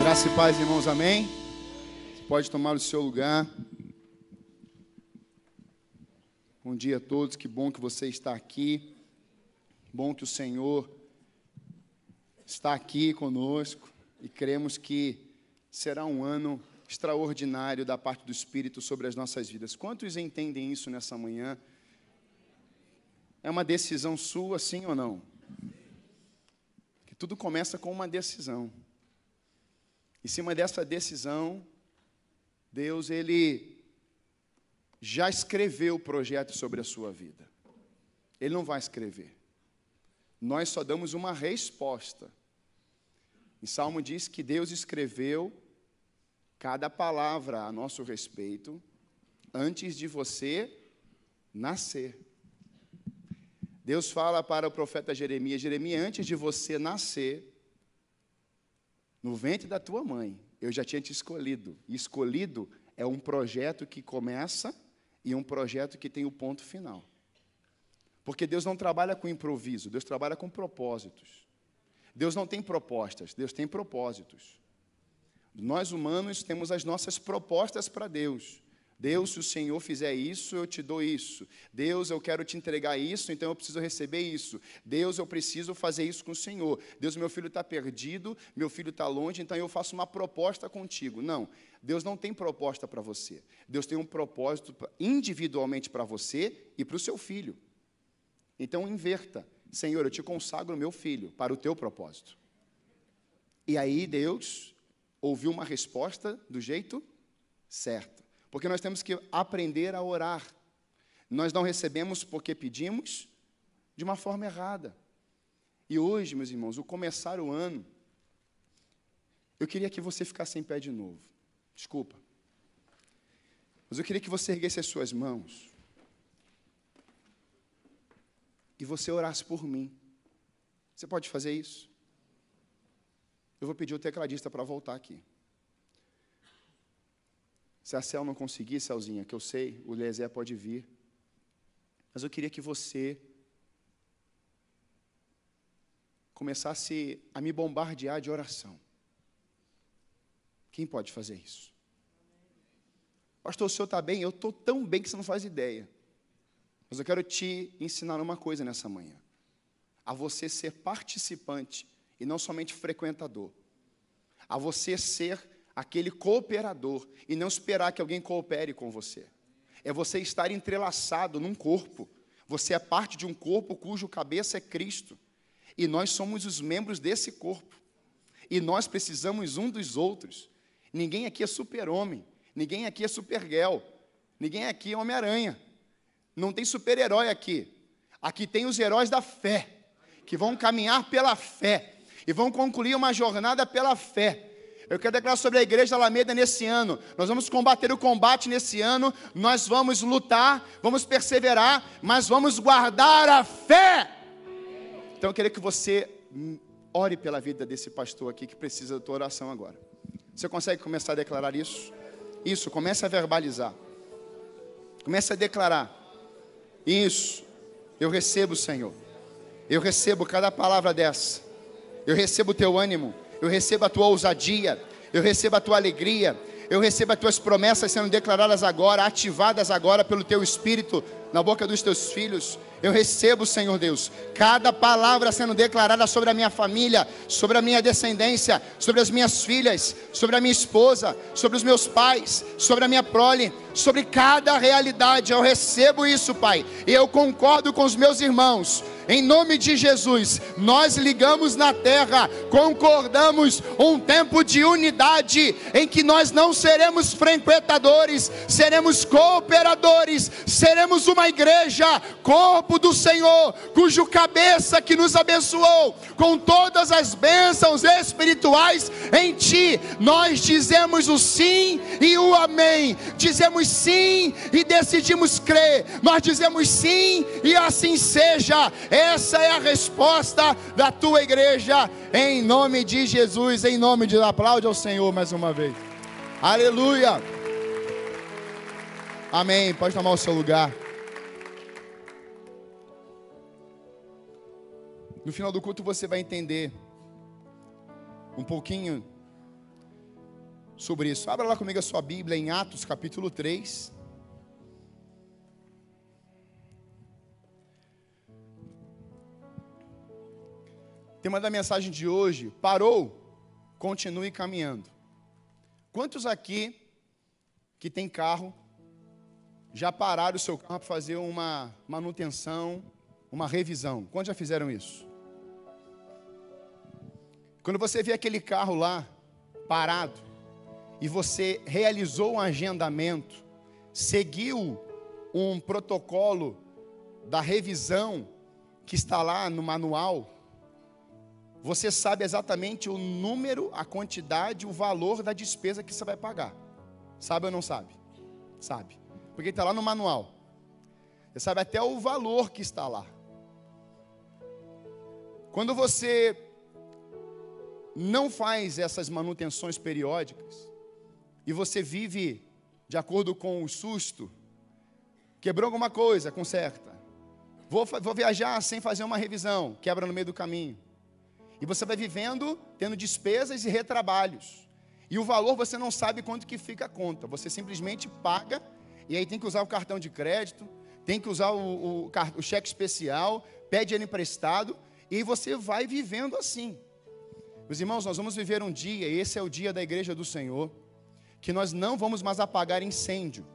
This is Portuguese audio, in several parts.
Graça e paz, irmãos, amém? Você pode tomar o seu lugar. Bom dia a todos, que bom que você está aqui. Bom que o Senhor está aqui conosco e cremos que será um ano extraordinário da parte do Espírito sobre as nossas vidas. Quantos entendem isso nessa manhã? É uma decisão sua, sim ou não? Que tudo começa com uma decisão. Em cima dessa decisão, Deus ele já escreveu o projeto sobre a sua vida. Ele não vai escrever. Nós só damos uma resposta. Em Salmo diz que Deus escreveu cada palavra a nosso respeito antes de você nascer. Deus fala para o profeta Jeremias: Jeremias, antes de você nascer, no ventre da tua mãe, eu já tinha te escolhido. E escolhido é um projeto que começa e um projeto que tem o ponto final. Porque Deus não trabalha com improviso, Deus trabalha com propósitos. Deus não tem propostas, Deus tem propósitos. Nós humanos temos as nossas propostas para Deus. Deus, se o Senhor fizer isso, eu te dou isso. Deus, eu quero te entregar isso, então eu preciso receber isso. Deus, eu preciso fazer isso com o Senhor. Deus, meu filho está perdido, meu filho está longe, então eu faço uma proposta contigo. Não, Deus não tem proposta para você. Deus tem um propósito individualmente para você e para o seu filho. Então inverta. Senhor, eu te consagro meu filho para o teu propósito. E aí Deus ouviu uma resposta do jeito certo. Porque nós temos que aprender a orar. Nós não recebemos porque pedimos de uma forma errada. E hoje, meus irmãos, o começar o ano, eu queria que você ficasse em pé de novo. Desculpa. Mas eu queria que você erguesse as suas mãos e você orasse por mim. Você pode fazer isso? Eu vou pedir o tecladista para voltar aqui. Se a Cel não conseguir, Celzinha, que eu sei, o Lezé pode vir. Mas eu queria que você começasse a me bombardear de oração. Quem pode fazer isso? Pastor, o senhor está bem? Eu estou tão bem que você não faz ideia. Mas eu quero te ensinar uma coisa nessa manhã: a você ser participante e não somente frequentador, a você ser aquele cooperador e não esperar que alguém coopere com você. É você estar entrelaçado num corpo. Você é parte de um corpo cujo cabeça é Cristo. E nós somos os membros desse corpo. E nós precisamos um dos outros. Ninguém aqui é super-homem. Ninguém aqui é super-girl. Ninguém aqui é Homem-Aranha. Não tem super-herói aqui. Aqui tem os heróis da fé, que vão caminhar pela fé e vão concluir uma jornada pela fé. Eu quero declarar sobre a igreja Alameda nesse ano. Nós vamos combater o combate nesse ano. Nós vamos lutar, vamos perseverar, mas vamos guardar a fé. Então eu queria que você ore pela vida desse pastor aqui que precisa da tua oração agora. Você consegue começar a declarar isso? Isso, comece a verbalizar. Comece a declarar. Isso. Eu recebo, Senhor. Eu recebo cada palavra dessa. Eu recebo o teu ânimo eu recebo a tua ousadia, eu recebo a tua alegria, eu recebo as tuas promessas sendo declaradas agora, ativadas agora pelo teu Espírito na boca dos teus filhos. Eu recebo, Senhor Deus, cada palavra sendo declarada sobre a minha família, sobre a minha descendência, sobre as minhas filhas, sobre a minha esposa, sobre os meus pais, sobre a minha prole, sobre cada realidade. Eu recebo isso, Pai, e eu concordo com os meus irmãos. Em nome de Jesus, nós ligamos na terra, concordamos um tempo de unidade em que nós não seremos frequentadores, seremos cooperadores, seremos uma igreja, corpo do Senhor, cujo cabeça que nos abençoou com todas as bênçãos espirituais em ti. Nós dizemos o sim e o amém. Dizemos sim e decidimos crer. Nós dizemos sim e assim seja. Essa é a resposta da tua igreja, em nome de Jesus, em nome de aplaude ao Senhor mais uma vez. Aleluia. Amém. Pode tomar o seu lugar. No final do culto você vai entender um pouquinho sobre isso. Abra lá comigo a sua Bíblia em Atos capítulo 3. Tema da mensagem de hoje: parou, continue caminhando. Quantos aqui que tem carro já pararam o seu carro para fazer uma manutenção, uma revisão? Quantos já fizeram isso? Quando você vê aquele carro lá parado e você realizou um agendamento, seguiu um protocolo da revisão que está lá no manual, você sabe exatamente o número, a quantidade, o valor da despesa que você vai pagar. Sabe ou não sabe? Sabe. Porque está lá no manual. Você sabe até o valor que está lá. Quando você não faz essas manutenções periódicas e você vive de acordo com o susto, quebrou alguma coisa, conserta. Vou, vou viajar sem fazer uma revisão, quebra no meio do caminho. E você vai vivendo, tendo despesas e retrabalhos. E o valor você não sabe quanto que fica a conta. Você simplesmente paga e aí tem que usar o cartão de crédito, tem que usar o, o, o cheque especial, pede ele emprestado e você vai vivendo assim. Meus irmãos, nós vamos viver um dia, e esse é o dia da igreja do Senhor, que nós não vamos mais apagar incêndio.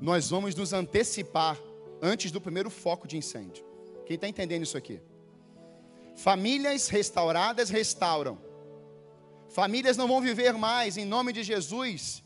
Nós vamos nos antecipar antes do primeiro foco de incêndio. Quem está entendendo isso aqui? Famílias restauradas restauram. Famílias não vão viver mais, em nome de Jesus,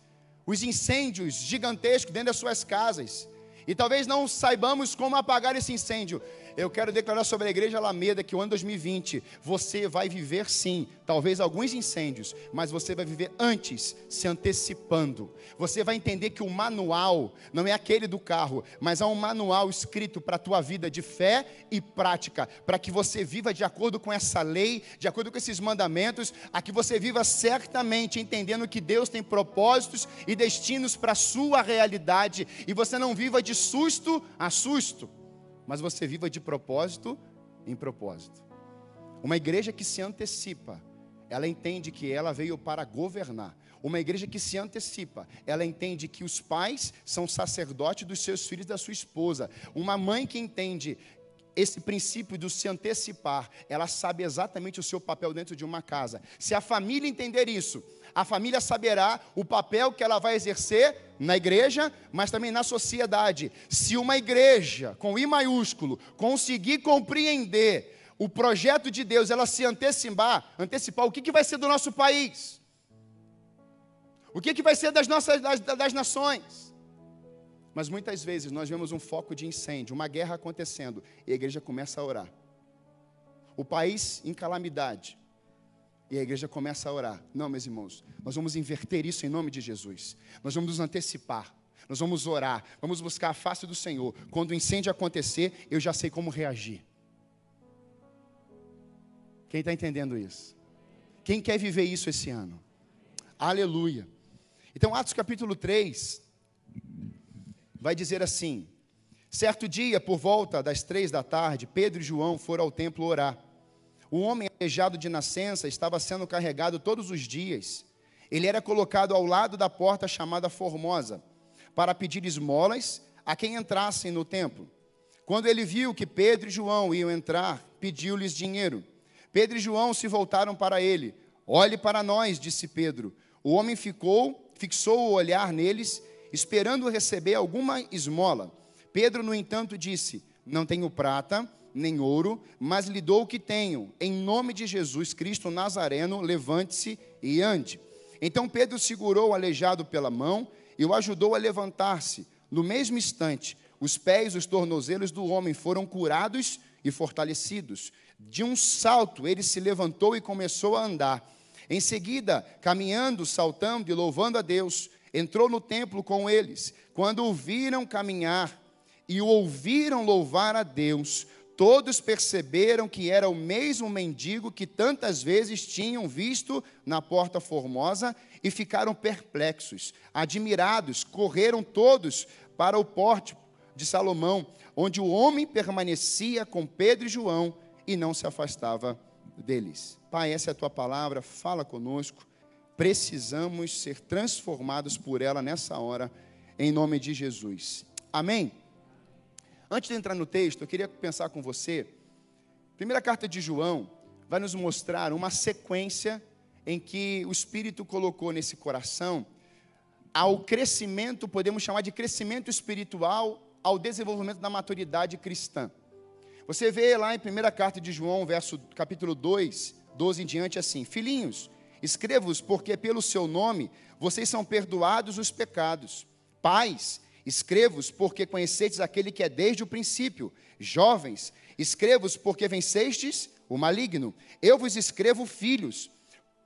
os incêndios gigantescos dentro das suas casas. E talvez não saibamos como apagar esse incêndio. Eu quero declarar sobre a igreja Alameda que o ano 2020 você vai viver sim, talvez alguns incêndios, mas você vai viver antes, se antecipando. Você vai entender que o manual não é aquele do carro, mas há um manual escrito para a tua vida de fé e prática, para que você viva de acordo com essa lei, de acordo com esses mandamentos, a que você viva certamente entendendo que Deus tem propósitos e destinos para a sua realidade e você não viva de susto a susto mas você viva de propósito em propósito. Uma igreja que se antecipa, ela entende que ela veio para governar. Uma igreja que se antecipa, ela entende que os pais são sacerdotes dos seus filhos e da sua esposa. Uma mãe que entende esse princípio do se antecipar, ela sabe exatamente o seu papel dentro de uma casa. Se a família entender isso, a família saberá o papel que ela vai exercer na igreja, mas também na sociedade. Se uma igreja, com I maiúsculo, conseguir compreender o projeto de Deus, ela se antecipar, antecipar o que, que vai ser do nosso país, o que, que vai ser das nossas das, das nações. Mas muitas vezes nós vemos um foco de incêndio, uma guerra acontecendo, e a igreja começa a orar. O país em calamidade, e a igreja começa a orar. Não, meus irmãos, nós vamos inverter isso em nome de Jesus. Nós vamos nos antecipar. Nós vamos orar, vamos buscar a face do Senhor. Quando o incêndio acontecer, eu já sei como reagir. Quem está entendendo isso? Quem quer viver isso esse ano? Aleluia. Então, Atos capítulo 3 vai dizer assim: Certo dia, por volta das três da tarde, Pedro e João foram ao templo orar. O homem aleijado de nascença estava sendo carregado todos os dias. Ele era colocado ao lado da porta chamada Formosa, para pedir esmolas a quem entrassem no templo. Quando ele viu que Pedro e João iam entrar, pediu-lhes dinheiro. Pedro e João se voltaram para ele. Olhe para nós, disse Pedro. O homem ficou, fixou o olhar neles, esperando receber alguma esmola. Pedro, no entanto, disse: Não tenho prata nem ouro, mas lhe dou o que tenho. Em nome de Jesus Cristo Nazareno, levante-se e ande. Então Pedro segurou o aleijado pela mão e o ajudou a levantar-se. No mesmo instante, os pés e os tornozelos do homem foram curados e fortalecidos. De um salto, ele se levantou e começou a andar. Em seguida, caminhando, saltando e louvando a Deus, entrou no templo com eles. Quando o viram caminhar e o ouviram louvar a Deus, todos perceberam que era o mesmo mendigo que tantas vezes tinham visto na porta formosa e ficaram perplexos, admirados, correram todos para o pórtico de Salomão, onde o homem permanecia com Pedro e João e não se afastava deles. Pai, essa é a tua palavra, fala conosco. Precisamos ser transformados por ela nessa hora, em nome de Jesus. Amém? Antes de entrar no texto, eu queria pensar com você. Primeira carta de João vai nos mostrar uma sequência em que o Espírito colocou nesse coração ao crescimento, podemos chamar de crescimento espiritual, ao desenvolvimento da maturidade cristã. Você vê lá em primeira carta de João, verso capítulo 2, 12 em diante assim: Filhinhos, escrevo-vos porque pelo seu nome vocês são perdoados os pecados. Pais, escrevo-vos porque conhecestes aquele que é desde o princípio. Jovens, escrevo-vos porque vencestes o maligno. Eu vos escrevo filhos,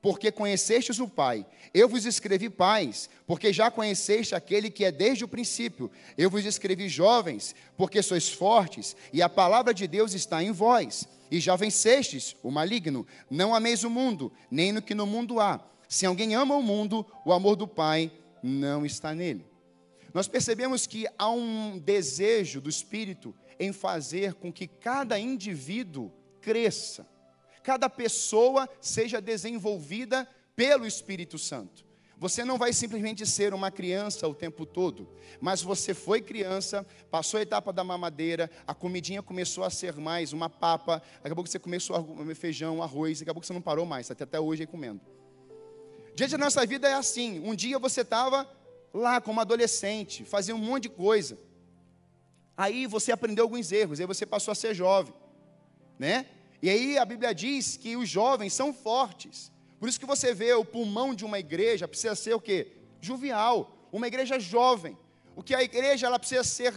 porque conhecestes o Pai. Eu vos escrevi pais, porque já conheceste aquele que é desde o princípio. Eu vos escrevi jovens, porque sois fortes, e a palavra de Deus está em vós. E já vencestes o maligno. Não ameis o mundo, nem no que no mundo há. Se alguém ama o mundo, o amor do Pai não está nele. Nós percebemos que há um desejo do Espírito em fazer com que cada indivíduo cresça cada pessoa seja desenvolvida pelo Espírito Santo. Você não vai simplesmente ser uma criança o tempo todo, mas você foi criança, passou a etapa da mamadeira, a comidinha começou a ser mais uma papa, daqui a pouco você começou a comer feijão, arroz, daqui a pouco você não parou mais, tá até, até hoje aí comendo. Diante da nossa vida é assim, um dia você estava lá como adolescente, fazia um monte de coisa, aí você aprendeu alguns erros, aí você passou a ser jovem, né? E aí a Bíblia diz que os jovens são fortes. Por isso que você vê o pulmão de uma igreja precisa ser o quê? Jovial, uma igreja jovem. O que a igreja ela precisa ser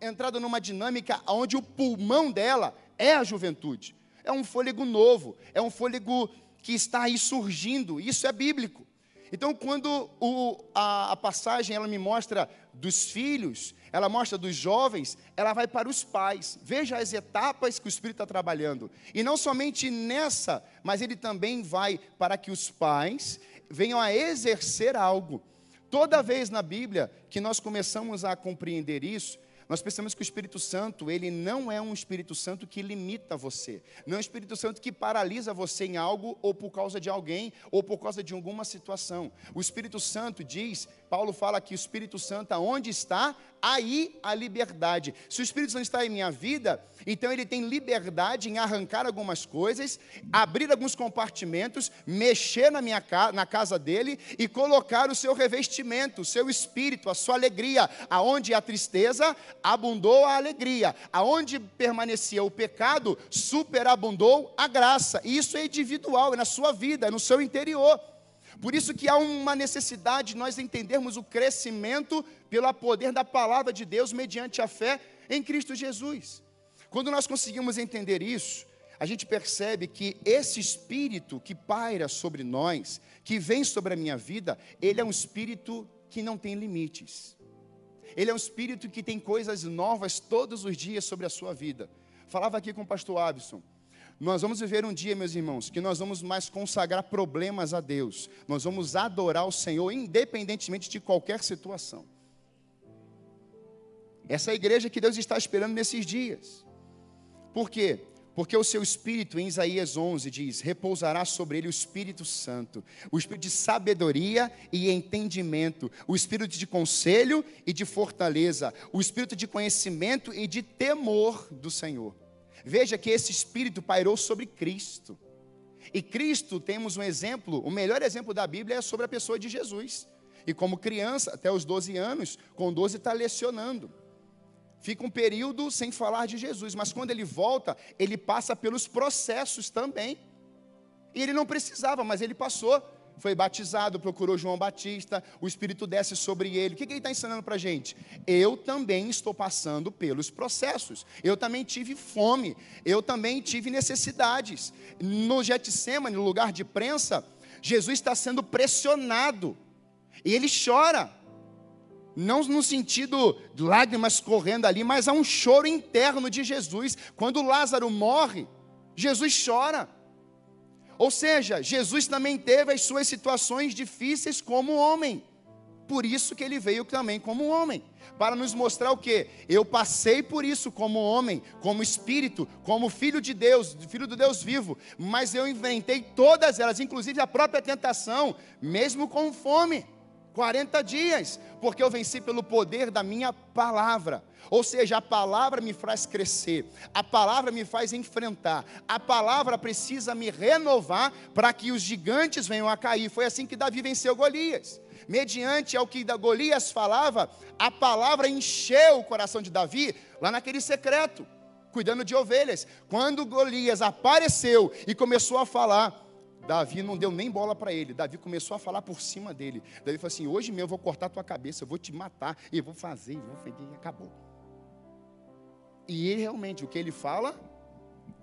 entrada numa dinâmica onde o pulmão dela é a juventude. É um fôlego novo, é um fôlego que está aí surgindo. Isso é bíblico. Então, quando o, a, a passagem ela me mostra dos filhos, ela mostra dos jovens, ela vai para os pais. Veja as etapas que o Espírito está trabalhando. E não somente nessa, mas ele também vai para que os pais venham a exercer algo. Toda vez na Bíblia que nós começamos a compreender isso, nós pensamos que o Espírito Santo, ele não é um Espírito Santo que limita você. Não é um Espírito Santo que paralisa você em algo ou por causa de alguém ou por causa de alguma situação. O Espírito Santo diz, Paulo fala que o Espírito Santo aonde está, aí a liberdade. Se o Espírito Santo está em minha vida, então ele tem liberdade em arrancar algumas coisas, abrir alguns compartimentos, mexer na minha na casa dele e colocar o seu revestimento, o seu espírito, a sua alegria, aonde a tristeza abundou a alegria, aonde permanecia o pecado, superabundou a graça. E isso é individual, é na sua vida, é no seu interior. Por isso que há uma necessidade de nós entendermos o crescimento pelo poder da palavra de Deus mediante a fé em Cristo Jesus. Quando nós conseguimos entender isso, a gente percebe que esse espírito que paira sobre nós, que vem sobre a minha vida, ele é um espírito que não tem limites. Ele é um espírito que tem coisas novas todos os dias sobre a sua vida. Falava aqui com o pastor Abson. Nós vamos viver um dia, meus irmãos, que nós vamos mais consagrar problemas a Deus. Nós vamos adorar o Senhor, independentemente de qualquer situação. Essa é a igreja que Deus está esperando nesses dias. Por quê? Porque o seu espírito, em Isaías 11, diz: repousará sobre ele o Espírito Santo, o espírito de sabedoria e entendimento, o espírito de conselho e de fortaleza, o espírito de conhecimento e de temor do Senhor. Veja que esse espírito pairou sobre Cristo. E Cristo, temos um exemplo, o melhor exemplo da Bíblia é sobre a pessoa de Jesus. E como criança, até os 12 anos, com 12 está lecionando. Fica um período sem falar de Jesus, mas quando ele volta, ele passa pelos processos também. E ele não precisava, mas ele passou foi batizado, procurou João Batista, o Espírito desce sobre ele. O que, que ele está ensinando para a gente? Eu também estou passando pelos processos. Eu também tive fome. Eu também tive necessidades. No Getsemane, no lugar de prensa, Jesus está sendo pressionado. E ele chora. Não no sentido de lágrimas correndo ali, mas há um choro interno de Jesus. Quando Lázaro morre, Jesus chora. Ou seja, Jesus também teve as suas situações difíceis como homem. Por isso que ele veio também como homem, para nos mostrar o que? Eu passei por isso como homem, como espírito, como filho de Deus, filho do Deus vivo, mas eu inventei todas elas, inclusive a própria tentação, mesmo com fome. 40 dias, porque eu venci pelo poder da minha palavra. Ou seja, a palavra me faz crescer, a palavra me faz enfrentar, a palavra precisa me renovar para que os gigantes venham a cair. Foi assim que Davi venceu Golias. Mediante ao que Golias falava, a palavra encheu o coração de Davi lá naquele secreto, cuidando de ovelhas. Quando Golias apareceu e começou a falar, Davi não deu nem bola para ele. Davi começou a falar por cima dele. Davi falou assim: Hoje mesmo eu vou cortar tua cabeça, eu vou te matar, e vou fazer, vou fazer, e acabou. E ele realmente, o que ele fala,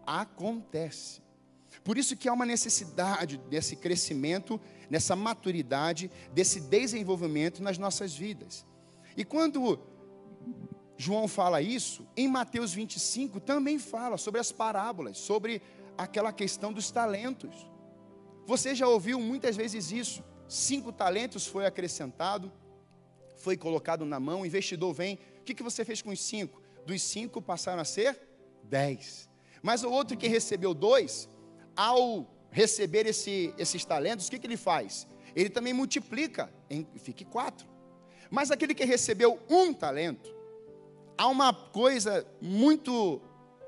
acontece. Por isso que há uma necessidade desse crescimento, nessa maturidade, desse desenvolvimento nas nossas vidas. E quando João fala isso, em Mateus 25 também fala sobre as parábolas, sobre aquela questão dos talentos. Você já ouviu muitas vezes isso. Cinco talentos foi acrescentado, foi colocado na mão, o investidor vem. O que, que você fez com os cinco? Dos cinco passaram a ser dez. Mas o outro que recebeu dois, ao receber esse, esses talentos, o que, que ele faz? Ele também multiplica, em, fique quatro. Mas aquele que recebeu um talento, há uma coisa muito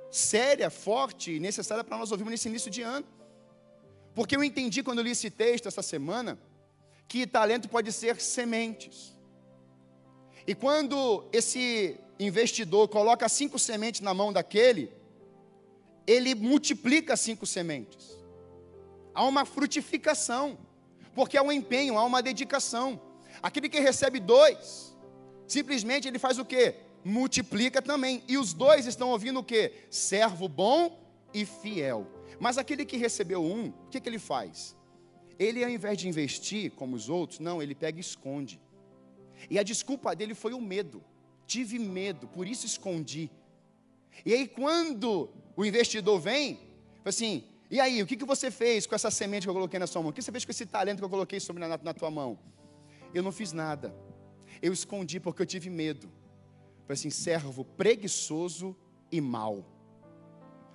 séria, forte e necessária para nós ouvirmos nesse início de ano. Porque eu entendi quando li esse texto essa semana, que talento pode ser sementes. E quando esse investidor coloca cinco sementes na mão daquele, ele multiplica cinco sementes. Há uma frutificação, porque há um empenho, há uma dedicação. Aquele que recebe dois, simplesmente ele faz o quê? Multiplica também. E os dois estão ouvindo o quê? Servo bom e fiel. Mas aquele que recebeu um, o que, que ele faz? Ele, ao invés de investir como os outros, não, ele pega e esconde. E a desculpa dele foi o medo. Tive medo, por isso escondi. E aí, quando o investidor vem, assim, e aí, o que, que você fez com essa semente que eu coloquei na sua mão? O que você fez com esse talento que eu coloquei sobre na, na tua mão? Eu não fiz nada. Eu escondi porque eu tive medo. Foi assim, servo preguiçoso e mau.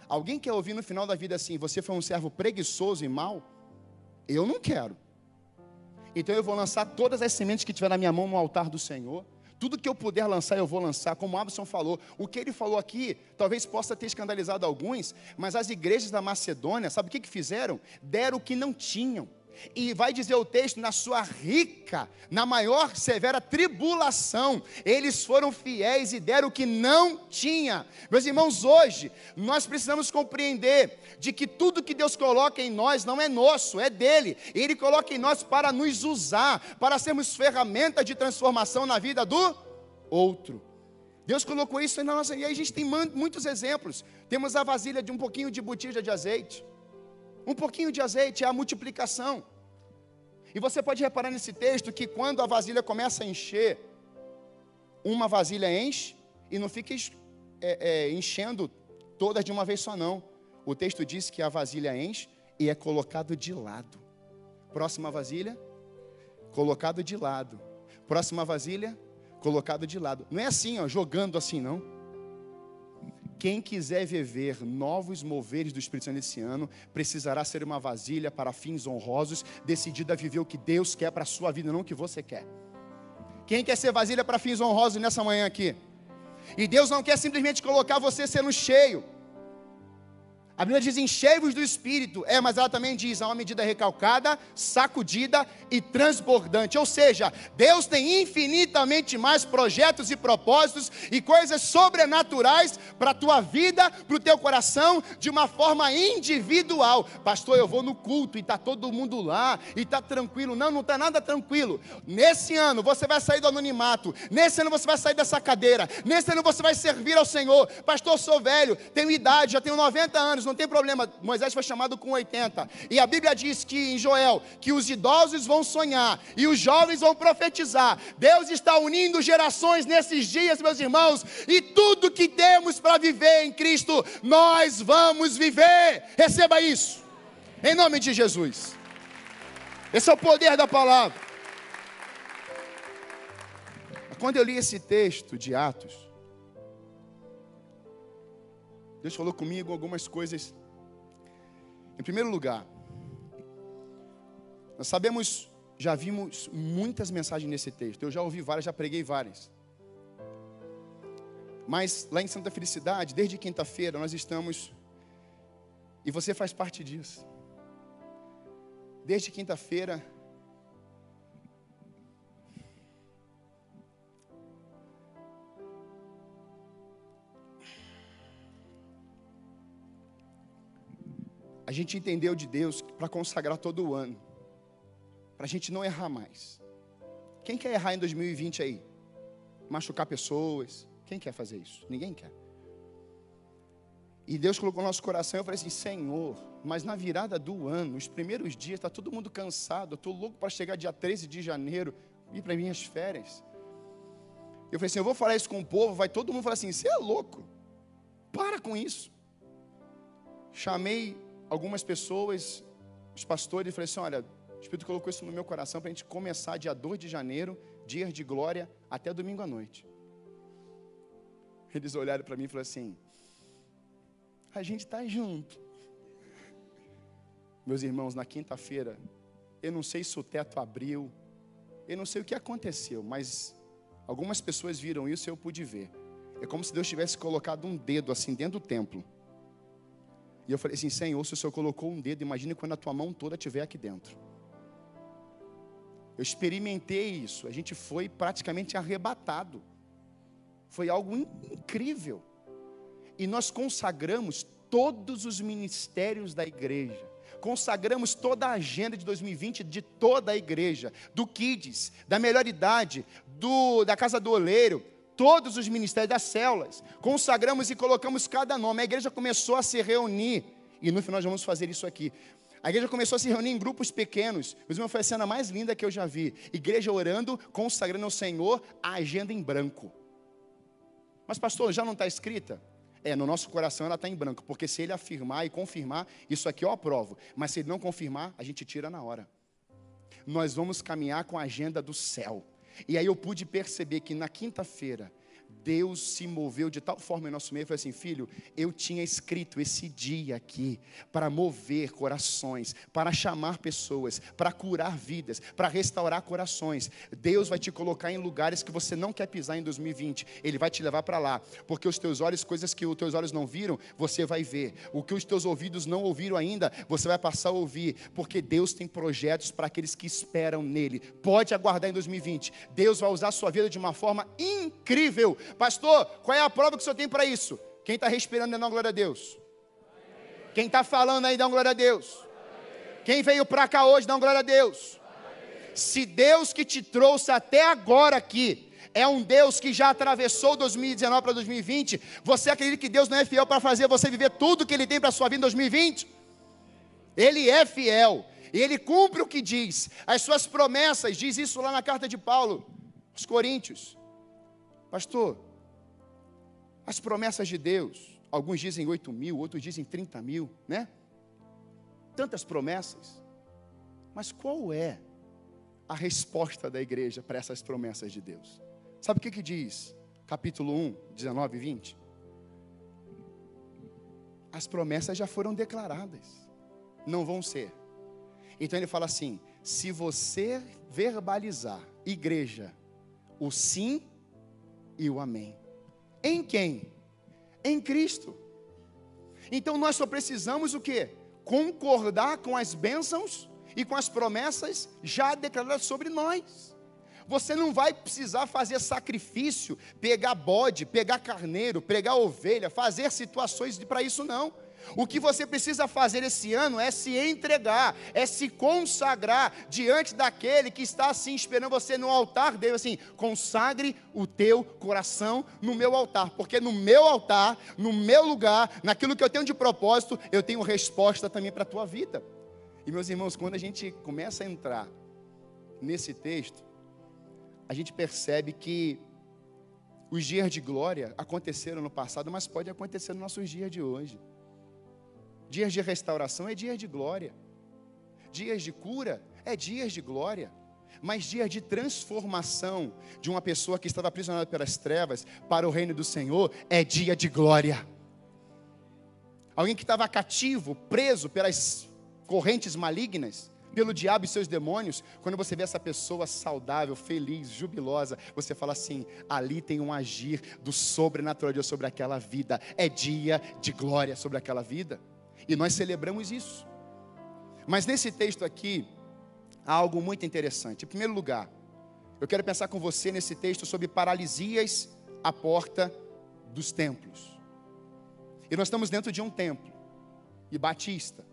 Alguém quer ouvir no final da vida assim: você foi um servo preguiçoso e mau? Eu não quero. Então eu vou lançar todas as sementes que tiver na minha mão no altar do Senhor. Tudo que eu puder lançar, eu vou lançar. Como Abson falou, o que ele falou aqui talvez possa ter escandalizado alguns, mas as igrejas da Macedônia, sabe o que, que fizeram? Deram o que não tinham. E vai dizer o texto, na sua rica, na maior severa tribulação, eles foram fiéis e deram o que não tinha. Meus irmãos, hoje, nós precisamos compreender de que tudo que Deus coloca em nós não é nosso, é dele. Ele coloca em nós para nos usar, para sermos ferramenta de transformação na vida do outro. Deus colocou isso na nossa, e aí a gente tem muitos exemplos. Temos a vasilha de um pouquinho de botija de azeite. Um pouquinho de azeite é a multiplicação. E você pode reparar nesse texto que quando a vasilha começa a encher, uma vasilha enche e não fica é, é, enchendo todas de uma vez só, não. O texto diz que a vasilha enche e é colocado de lado. Próxima vasilha, colocado de lado. Próxima vasilha, colocado de lado. Não é assim, ó, jogando assim, não. Quem quiser viver novos moveres do Espírito Santo nesse ano, precisará ser uma vasilha para fins honrosos, decidida a viver o que Deus quer para a sua vida, não o que você quer. Quem quer ser vasilha para fins honrosos nessa manhã aqui? E Deus não quer simplesmente colocar você sendo cheio. A Bíblia diz enchei-vos do Espírito, é, mas ela também diz a uma medida recalcada, sacudida e transbordante. Ou seja, Deus tem infinitamente mais projetos e propósitos e coisas sobrenaturais para a tua vida, para o teu coração, de uma forma individual. Pastor, eu vou no culto e está todo mundo lá e está tranquilo. Não, não está nada tranquilo. Nesse ano você vai sair do anonimato, nesse ano você vai sair dessa cadeira, nesse ano você vai servir ao Senhor. Pastor, sou velho, tenho idade, já tenho 90 anos não tem problema. Moisés foi chamado com 80. E a Bíblia diz que em Joel que os idosos vão sonhar e os jovens vão profetizar. Deus está unindo gerações nesses dias, meus irmãos, e tudo que temos para viver em Cristo, nós vamos viver. Receba isso. Em nome de Jesus. Esse é o poder da palavra. Quando eu li esse texto de Atos, Deus falou comigo algumas coisas. Em primeiro lugar, nós sabemos, já vimos muitas mensagens nesse texto. Eu já ouvi várias, já preguei várias. Mas lá em Santa Felicidade, desde quinta-feira, nós estamos. E você faz parte disso. Desde quinta-feira. A gente entendeu de Deus para consagrar todo o ano. Para a gente não errar mais. Quem quer errar em 2020 aí? Machucar pessoas, quem quer fazer isso? Ninguém quer. E Deus colocou no nosso coração, eu falei assim, Senhor, mas na virada do ano, os primeiros dias, está todo mundo cansado, estou louco para chegar dia 13 de janeiro, ir para minhas férias. Eu falei assim, eu vou falar isso com o povo, vai todo mundo falar assim, você é louco, para com isso. Chamei algumas pessoas, os pastores, falei assim, olha, o Espírito colocou isso no meu coração para a gente começar dia 2 de janeiro, dias de glória, até domingo à noite. Eles olharam para mim e falaram assim: a gente está junto. Meus irmãos, na quinta-feira, eu não sei se o teto abriu, eu não sei o que aconteceu, mas algumas pessoas viram isso e eu pude ver. É como se Deus tivesse colocado um dedo assim dentro do templo. E eu falei assim: Senhor, se o Senhor colocou um dedo, imagine quando a tua mão toda estiver aqui dentro. Eu experimentei isso, a gente foi praticamente arrebatado. Foi algo incrível. E nós consagramos todos os ministérios da igreja. Consagramos toda a agenda de 2020 de toda a igreja, do Kids, da melhor idade, do, da Casa do Oleiro, todos os ministérios das células. Consagramos e colocamos cada nome. A igreja começou a se reunir. E no final nós vamos fazer isso aqui. A igreja começou a se reunir em grupos pequenos. Mas foi a cena mais linda que eu já vi. Igreja orando, consagrando ao Senhor a agenda em branco. Mas, pastor, já não está escrita? É, no nosso coração ela está em branco, porque se ele afirmar e confirmar, isso aqui eu aprovo. Mas se ele não confirmar, a gente tira na hora. Nós vamos caminhar com a agenda do céu. E aí eu pude perceber que na quinta-feira Deus se moveu de tal forma em nosso meio, foi assim, filho, eu tinha escrito esse dia aqui para mover corações, para chamar pessoas, para curar vidas, para restaurar corações. Deus vai te colocar em lugares que você não quer pisar em 2020. Ele vai te levar para lá, porque os teus olhos, coisas que os teus olhos não viram, você vai ver. O que os teus ouvidos não ouviram ainda, você vai passar a ouvir, porque Deus tem projetos para aqueles que esperam nele. Pode aguardar em 2020. Deus vai usar a sua vida de uma forma incrível Pastor, qual é a prova que o senhor tem para isso? Quem está respirando, dá uma glória a Deus. Quem está falando aí, dá uma glória a Deus. Quem veio para cá hoje, dá uma glória a Deus. Se Deus que te trouxe até agora aqui, é um Deus que já atravessou 2019 para 2020, você acredita que Deus não é fiel para fazer você viver tudo que Ele tem para a sua vida em 2020? Ele é fiel, e Ele cumpre o que diz, as suas promessas, diz isso lá na carta de Paulo, aos Coríntios. Pastor, as promessas de Deus, alguns dizem 8 mil, outros dizem 30 mil, né? Tantas promessas. Mas qual é a resposta da igreja para essas promessas de Deus? Sabe o que, que diz? Capítulo 1, 19 e 20. As promessas já foram declaradas, não vão ser. Então ele fala assim: se você verbalizar, igreja, o sim e o amém. Em quem? Em Cristo. Então nós só precisamos o que? Concordar com as bênçãos e com as promessas já declaradas sobre nós. Você não vai precisar fazer sacrifício, pegar bode, pegar carneiro, pegar ovelha, fazer situações para isso não. O que você precisa fazer esse ano é se entregar, é se consagrar diante daquele que está assim esperando você no altar dele, assim, consagre o teu coração no meu altar, porque no meu altar, no meu lugar, naquilo que eu tenho de propósito, eu tenho resposta também para a tua vida. E meus irmãos, quando a gente começa a entrar nesse texto, a gente percebe que os dias de glória aconteceram no passado, mas pode acontecer nos nossos dias de hoje. Dias de restauração é dias de glória. Dias de cura é dias de glória. mas dia de transformação de uma pessoa que estava aprisionada pelas trevas para o reino do Senhor é dia de glória. Alguém que estava cativo, preso pelas correntes malignas, pelo diabo e seus demônios, quando você vê essa pessoa saudável, feliz, jubilosa, você fala assim: ali tem um agir do sobrenatural de Deus sobre aquela vida, é dia de glória sobre aquela vida, e nós celebramos isso. Mas nesse texto aqui, há algo muito interessante. Em primeiro lugar, eu quero pensar com você nesse texto sobre paralisias à porta dos templos. E nós estamos dentro de um templo, e batista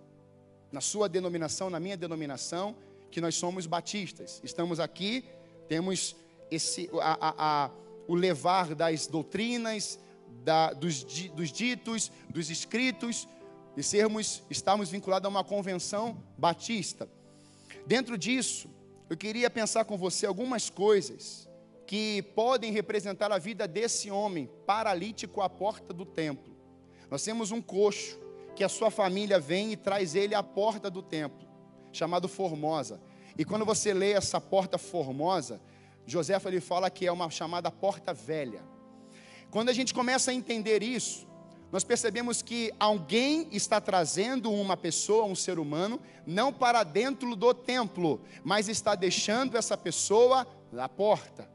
na sua denominação, na minha denominação, que nós somos batistas. Estamos aqui, temos esse, a, a, a, o levar das doutrinas, da, dos, dos ditos, dos escritos, e sermos, estamos vinculados a uma convenção batista. Dentro disso, eu queria pensar com você algumas coisas que podem representar a vida desse homem paralítico à porta do templo. Nós temos um coxo que a sua família vem e traz ele à porta do templo, chamado Formosa. E quando você lê essa porta formosa, José ele fala que é uma chamada porta velha. Quando a gente começa a entender isso, nós percebemos que alguém está trazendo uma pessoa, um ser humano, não para dentro do templo, mas está deixando essa pessoa na porta.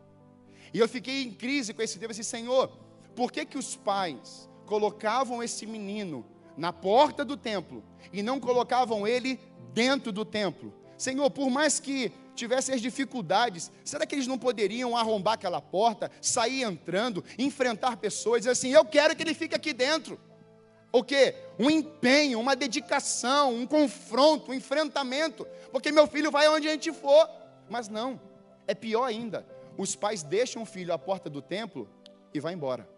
E eu fiquei em crise com esse Deus, assim, Senhor, por que que os pais colocavam esse menino na porta do templo e não colocavam ele dentro do templo. Senhor, por mais que tivessem as dificuldades, será que eles não poderiam arrombar aquela porta, sair entrando, enfrentar pessoas e dizer assim: Eu quero que ele fique aqui dentro? O que? Um empenho, uma dedicação, um confronto, um enfrentamento, porque meu filho vai onde a gente for. Mas não, é pior ainda: os pais deixam o filho à porta do templo e vai embora.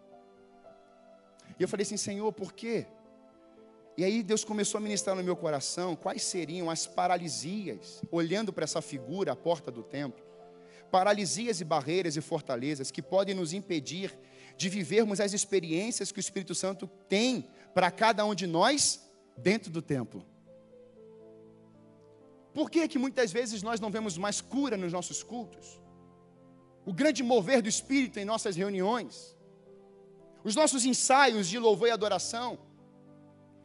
E eu falei assim: Senhor, por quê? E aí Deus começou a ministrar no meu coração quais seriam as paralisias, olhando para essa figura, a porta do templo. Paralisias e barreiras e fortalezas que podem nos impedir de vivermos as experiências que o Espírito Santo tem para cada um de nós dentro do templo. Por que que muitas vezes nós não vemos mais cura nos nossos cultos? O grande mover do Espírito em nossas reuniões, os nossos ensaios de louvor e adoração,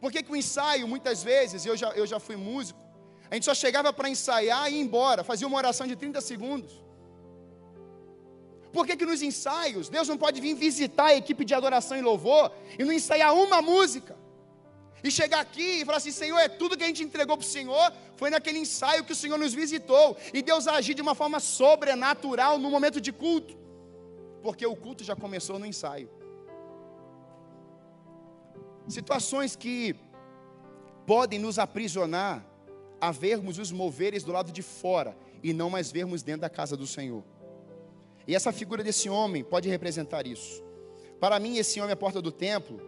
por que, que o ensaio, muitas vezes, eu já, eu já fui músico, a gente só chegava para ensaiar e ir embora, fazia uma oração de 30 segundos. Por que, que nos ensaios, Deus não pode vir visitar a equipe de adoração e louvor e não ensaiar uma música? E chegar aqui e falar assim: Senhor, é tudo que a gente entregou para o Senhor, foi naquele ensaio que o Senhor nos visitou. E Deus agir de uma forma sobrenatural no momento de culto, porque o culto já começou no ensaio. Situações que podem nos aprisionar a vermos os moveres do lado de fora e não mais vermos dentro da casa do Senhor. E essa figura desse homem pode representar isso. Para mim, esse homem à porta do templo,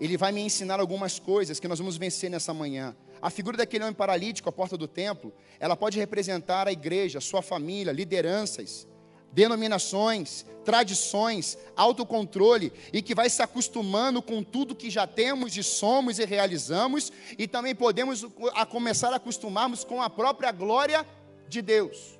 ele vai me ensinar algumas coisas que nós vamos vencer nessa manhã. A figura daquele homem paralítico à porta do templo, ela pode representar a igreja, sua família, lideranças, denominações, tradições, autocontrole e que vai se acostumando com tudo que já temos e somos e realizamos e também podemos a começar a acostumarmos com a própria glória de Deus.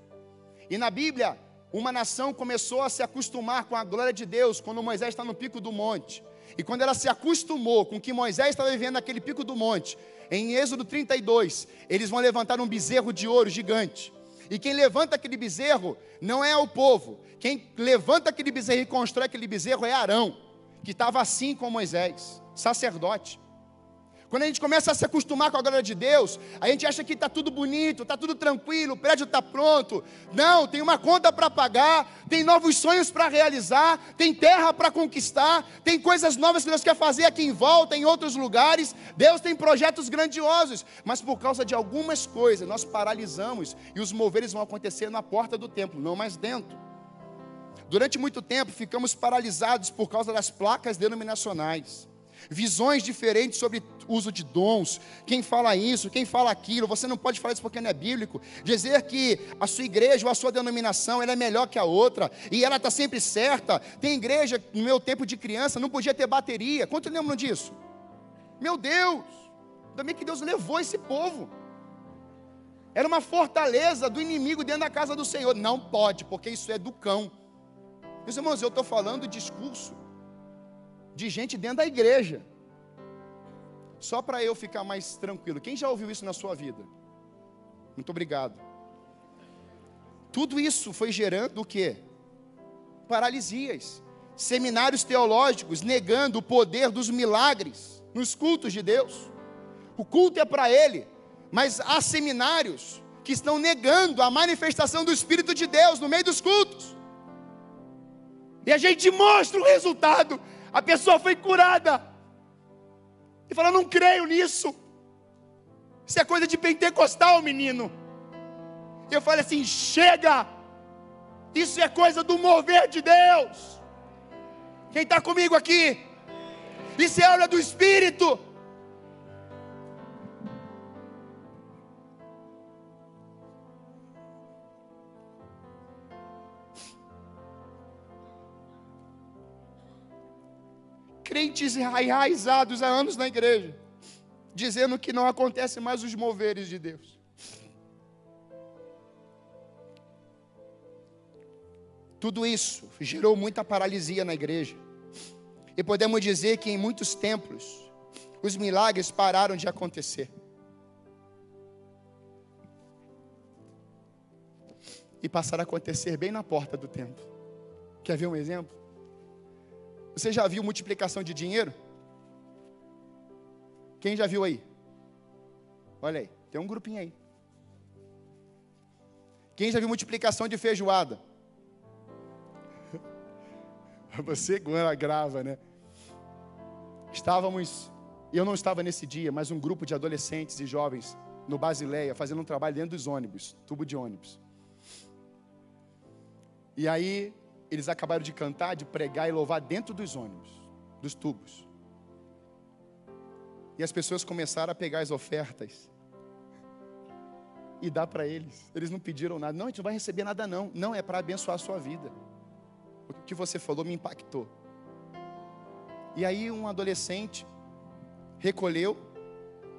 E na Bíblia, uma nação começou a se acostumar com a glória de Deus quando Moisés está no pico do monte. E quando ela se acostumou com que Moisés estava vivendo naquele pico do monte, em Êxodo 32, eles vão levantar um bezerro de ouro gigante. E quem levanta aquele bezerro não é o povo. Quem levanta aquele bezerro e constrói aquele bezerro é Arão, que estava assim com Moisés, sacerdote. Quando a gente começa a se acostumar com a glória de Deus, a gente acha que está tudo bonito, está tudo tranquilo, o prédio está pronto. Não, tem uma conta para pagar, tem novos sonhos para realizar, tem terra para conquistar, tem coisas novas que Deus quer fazer aqui em volta, em outros lugares. Deus tem projetos grandiosos, mas por causa de algumas coisas nós paralisamos e os moveres vão acontecer na porta do templo, não mais dentro. Durante muito tempo ficamos paralisados por causa das placas denominacionais visões diferentes sobre uso de dons. Quem fala isso, quem fala aquilo, você não pode falar isso porque não é bíblico. Dizer que a sua igreja ou a sua denominação ela é melhor que a outra e ela está sempre certa. Tem igreja, no meu tempo de criança, não podia ter bateria. Quantos lembram disso? Meu Deus! Também que Deus levou esse povo. Era uma fortaleza do inimigo dentro da casa do Senhor. Não pode, porque isso é do cão. Meus irmãos, eu estou falando discurso de gente dentro da igreja. Só para eu ficar mais tranquilo. Quem já ouviu isso na sua vida? Muito obrigado. Tudo isso foi gerando o quê? Paralisias. Seminários teológicos negando o poder dos milagres nos cultos de Deus. O culto é para ele, mas há seminários que estão negando a manifestação do Espírito de Deus no meio dos cultos. E a gente mostra o resultado. A pessoa foi curada. E fala: Não creio nisso. Isso é coisa de pentecostal, menino. Eu falei assim: Chega. Isso é coisa do mover de Deus. Quem está comigo aqui? Isso é obra do Espírito. Crentes enraizados há anos na igreja, dizendo que não acontece mais os moveres de Deus. Tudo isso gerou muita paralisia na igreja. E podemos dizer que em muitos templos os milagres pararam de acontecer. E passaram a acontecer bem na porta do templo. Quer ver um exemplo? Você já viu multiplicação de dinheiro? Quem já viu aí? Olha aí, tem um grupinho aí. Quem já viu multiplicação de feijoada? Você grava, né? Estávamos, eu não estava nesse dia, mas um grupo de adolescentes e jovens no Basileia fazendo um trabalho dentro dos ônibus, tubo de ônibus. E aí eles acabaram de cantar, de pregar e louvar dentro dos ônibus, dos tubos. E as pessoas começaram a pegar as ofertas e dar para eles. Eles não pediram nada. Não, a gente não vai receber nada, não. Não, é para abençoar a sua vida. O que você falou me impactou. E aí um adolescente recolheu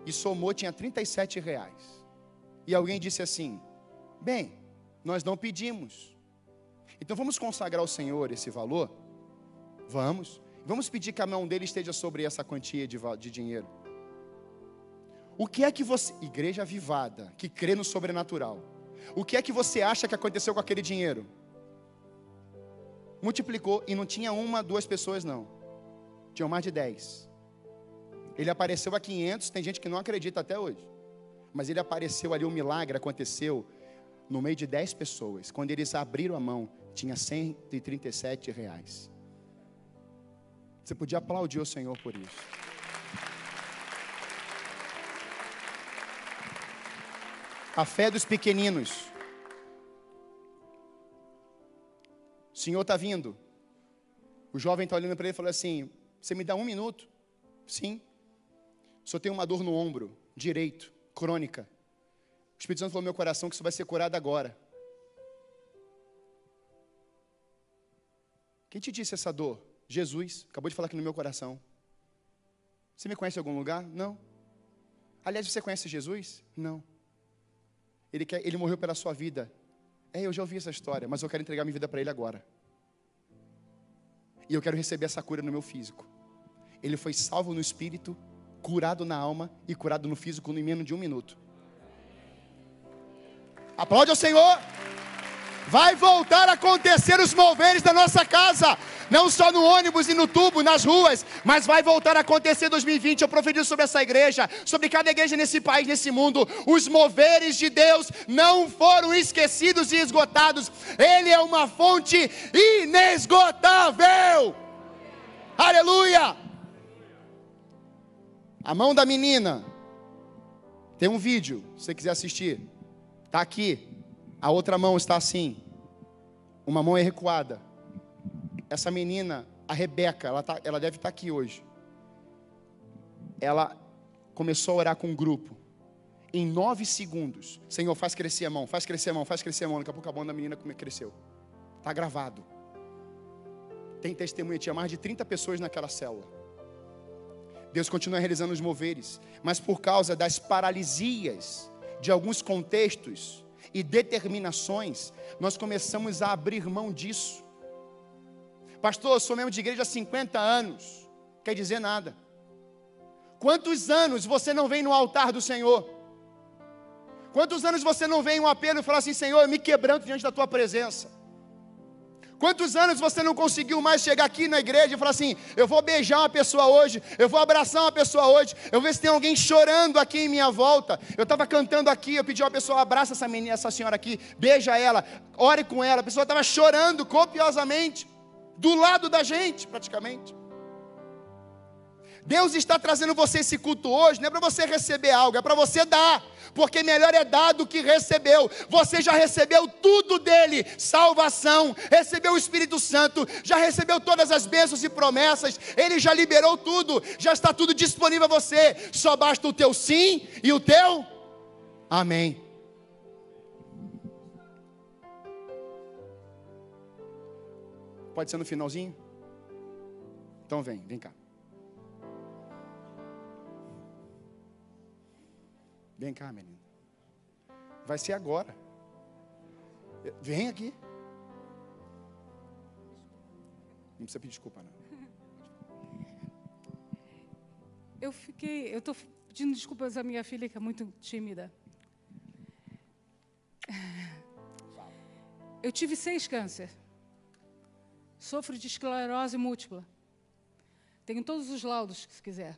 e somou, tinha 37 reais. E alguém disse assim: Bem, nós não pedimos. Então vamos consagrar ao Senhor esse valor? Vamos. Vamos pedir que a mão dele esteja sobre essa quantia de, de dinheiro. O que é que você, igreja avivada, que crê no sobrenatural, o que é que você acha que aconteceu com aquele dinheiro? Multiplicou e não tinha uma, duas pessoas, não. Tinham mais de dez. Ele apareceu a 500, tem gente que não acredita até hoje. Mas ele apareceu ali, o um milagre aconteceu no meio de dez pessoas. Quando eles abriram a mão, tinha 137 reais. Você podia aplaudir o Senhor por isso. A fé dos pequeninos. O Senhor está vindo. O jovem está olhando para ele e falou assim: Você me dá um minuto? Sim. Só tenho uma dor no ombro direito, crônica. O Espírito Santo falou meu coração que isso vai ser curado agora. Quem te disse essa dor? Jesus. Acabou de falar aqui no meu coração. Você me conhece em algum lugar? Não. Aliás, você conhece Jesus? Não. Ele, quer, ele morreu pela sua vida. É, eu já ouvi essa história, mas eu quero entregar minha vida para Ele agora. E eu quero receber essa cura no meu físico. Ele foi salvo no espírito, curado na alma e curado no físico em menos de um minuto. Aplaude ao Senhor. Vai voltar a acontecer os moveres da nossa casa. Não só no ônibus e no tubo, nas ruas, mas vai voltar a acontecer em 2020. Eu profetizo sobre essa igreja, sobre cada igreja nesse país, nesse mundo. Os moveres de Deus não foram esquecidos e esgotados. Ele é uma fonte inesgotável. Aleluia! A mão da menina. Tem um vídeo, se você quiser assistir. Está aqui. A outra mão está assim. Uma mão é recuada. Essa menina, a Rebeca, ela, tá, ela deve estar aqui hoje. Ela começou a orar com um grupo. Em nove segundos, Senhor, faz crescer a mão, faz crescer a mão, faz crescer a mão. Daqui a pouco a mão da menina cresceu. Está gravado. Tem testemunha, tinha mais de 30 pessoas naquela célula. Deus continua realizando os moveres, mas por causa das paralisias de alguns contextos e determinações, nós começamos a abrir mão disso. Pastor, eu sou membro de igreja há 50 anos. Quer dizer nada. Quantos anos você não vem no altar do Senhor? Quantos anos você não vem um apelo e fala assim, Senhor, eu me quebranto diante da tua presença? Quantos anos você não conseguiu mais chegar aqui na igreja e falar assim: eu vou beijar uma pessoa hoje, eu vou abraçar uma pessoa hoje, eu vou ver se tem alguém chorando aqui em minha volta. Eu estava cantando aqui, eu pedi uma pessoa, abraça essa menina, essa senhora aqui, beija ela, ore com ela. A pessoa estava chorando copiosamente, do lado da gente, praticamente. Deus está trazendo você esse culto hoje, não é para você receber algo, é para você dar porque melhor é dar do que recebeu. Você já recebeu tudo dele: salvação, recebeu o Espírito Santo, já recebeu todas as bênçãos e promessas, ele já liberou tudo, já está tudo disponível a você. Só basta o teu sim e o teu amém. Pode ser no finalzinho? Então vem, vem cá. Vem cá, menino. Vai ser agora. Vem aqui. Não precisa pedir desculpa, não. Eu fiquei, eu estou pedindo desculpas à minha filha que é muito tímida. Eu tive seis câncer. Sofro de esclerose múltipla. Tenho todos os laudos, se quiser.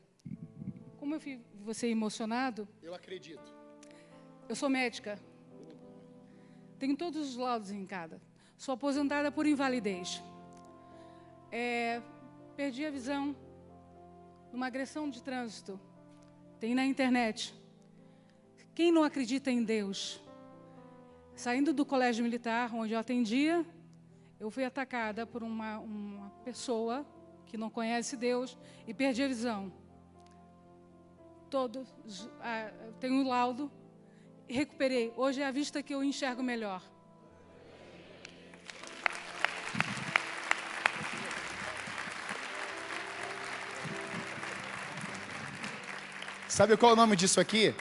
Como eu vi você emocionado. Eu acredito. Eu sou médica. Tenho todos os laudos em cada. Sou aposentada por invalidez. É, perdi a visão numa agressão de trânsito. Tem na internet. Quem não acredita em Deus? Saindo do colégio militar, onde eu atendia, eu fui atacada por uma, uma pessoa que não conhece Deus e perdi a visão todos, ah, tenho um laudo, recuperei. Hoje é a vista que eu enxergo melhor. Sabe qual é o nome disso aqui?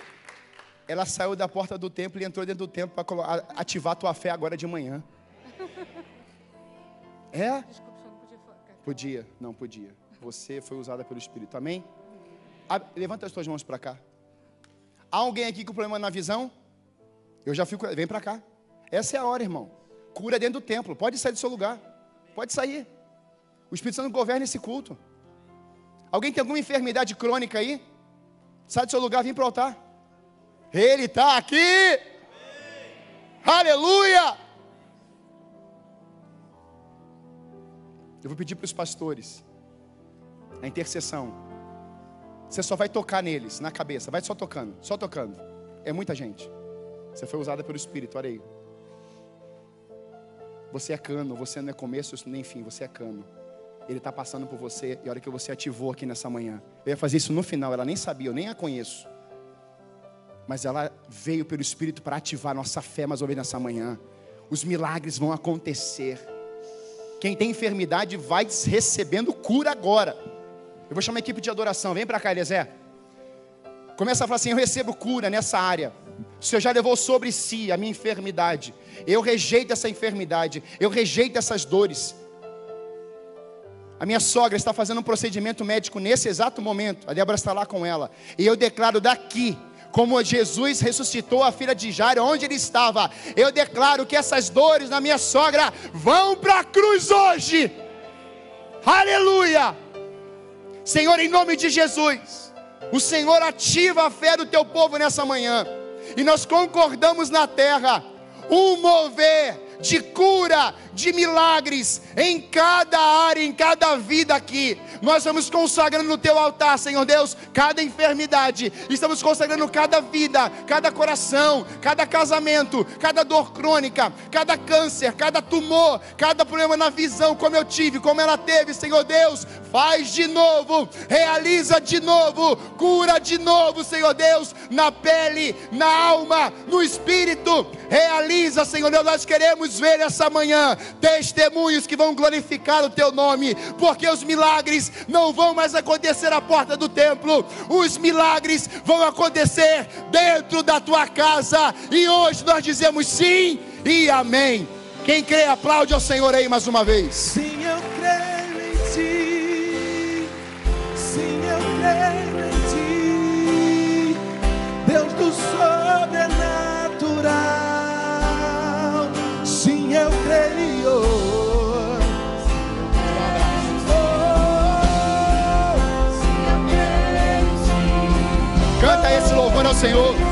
Ela saiu da porta do templo e entrou dentro do templo para ativar a tua fé agora de manhã. É? Desculpa, não podia. Podia, não podia. Você foi usada pelo Espírito. Amém? Levanta as tuas mãos para cá. Há alguém aqui com problema na visão? Eu já fico. Vem para cá. Essa é a hora, irmão. Cura dentro do templo. Pode sair do seu lugar. Pode sair. O Espírito Santo governa esse culto. Alguém tem alguma enfermidade crônica aí? Sai do seu lugar, vem para o altar. Ele está aqui. Aleluia. Eu vou pedir para os pastores a intercessão. Você só vai tocar neles, na cabeça. Vai só tocando, só tocando. É muita gente. Você foi usada pelo Espírito, olha aí. Você é cano, você não é começo nem fim, você é cano. Ele está passando por você e a hora que você ativou aqui nessa manhã. Eu ia fazer isso no final, ela nem sabia, eu nem a conheço. Mas ela veio pelo Espírito para ativar nossa fé mais ou menos nessa manhã. Os milagres vão acontecer. Quem tem enfermidade vai recebendo cura agora. Eu vou chamar a equipe de adoração. Vem para cá, Eliezer. Começa a falar assim: Eu recebo cura nessa área. O Senhor já levou sobre si a minha enfermidade. Eu rejeito essa enfermidade. Eu rejeito essas dores. A minha sogra está fazendo um procedimento médico nesse exato momento. A Débora está lá com ela. E eu declaro daqui, como Jesus ressuscitou a filha de Jairo, onde ele estava. Eu declaro que essas dores na minha sogra vão para a cruz hoje. Aleluia! Senhor, em nome de Jesus, o Senhor ativa a fé do teu povo nessa manhã, e nós concordamos na terra um mover de cura, de milagres em cada área, em cada vida aqui. Nós vamos consagrando no teu altar, Senhor Deus, cada enfermidade, estamos consagrando cada vida, cada coração, cada casamento, cada dor crônica, cada câncer, cada tumor, cada problema na visão, como eu tive, como ela teve, Senhor Deus, faz de novo, realiza de novo, cura de novo, Senhor Deus, na pele, na alma, no espírito. Realiza, Senhor Deus, nós queremos ver essa manhã testemunhos que vão glorificar o teu nome, porque os milagres não vão mais acontecer à porta do templo, os milagres vão acontecer dentro da tua casa, e hoje nós dizemos sim e amém. Quem crê, aplaude ao Senhor aí mais uma vez. Sim, eu creio Senhor.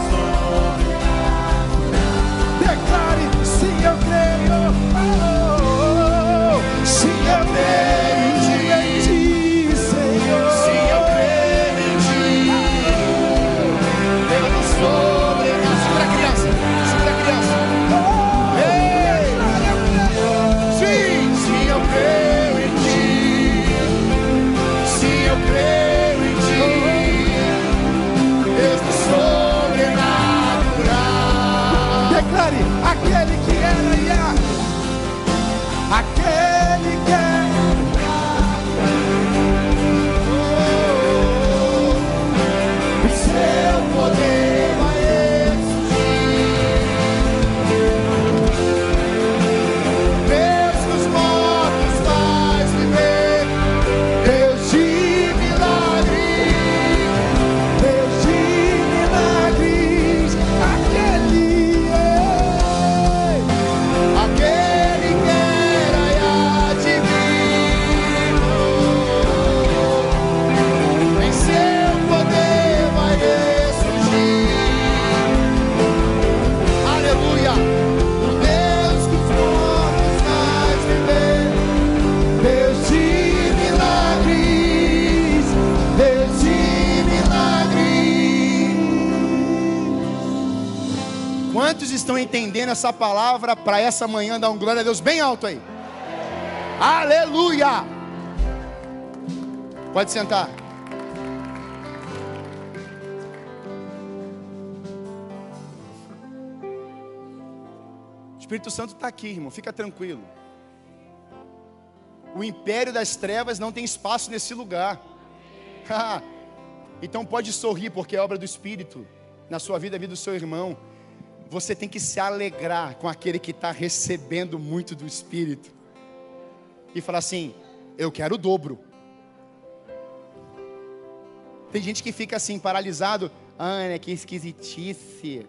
Estão entendendo essa palavra para essa manhã? Dá um glória a Deus bem alto aí. Aleluia! Pode sentar. Espírito Santo está aqui, irmão. Fica tranquilo. O império das trevas não tem espaço nesse lugar. então pode sorrir, porque é obra do Espírito. Na sua vida, a vida do seu irmão. Você tem que se alegrar com aquele que está recebendo muito do Espírito. E falar assim: eu quero o dobro. Tem gente que fica assim, paralisado. Ana, que esquisitice.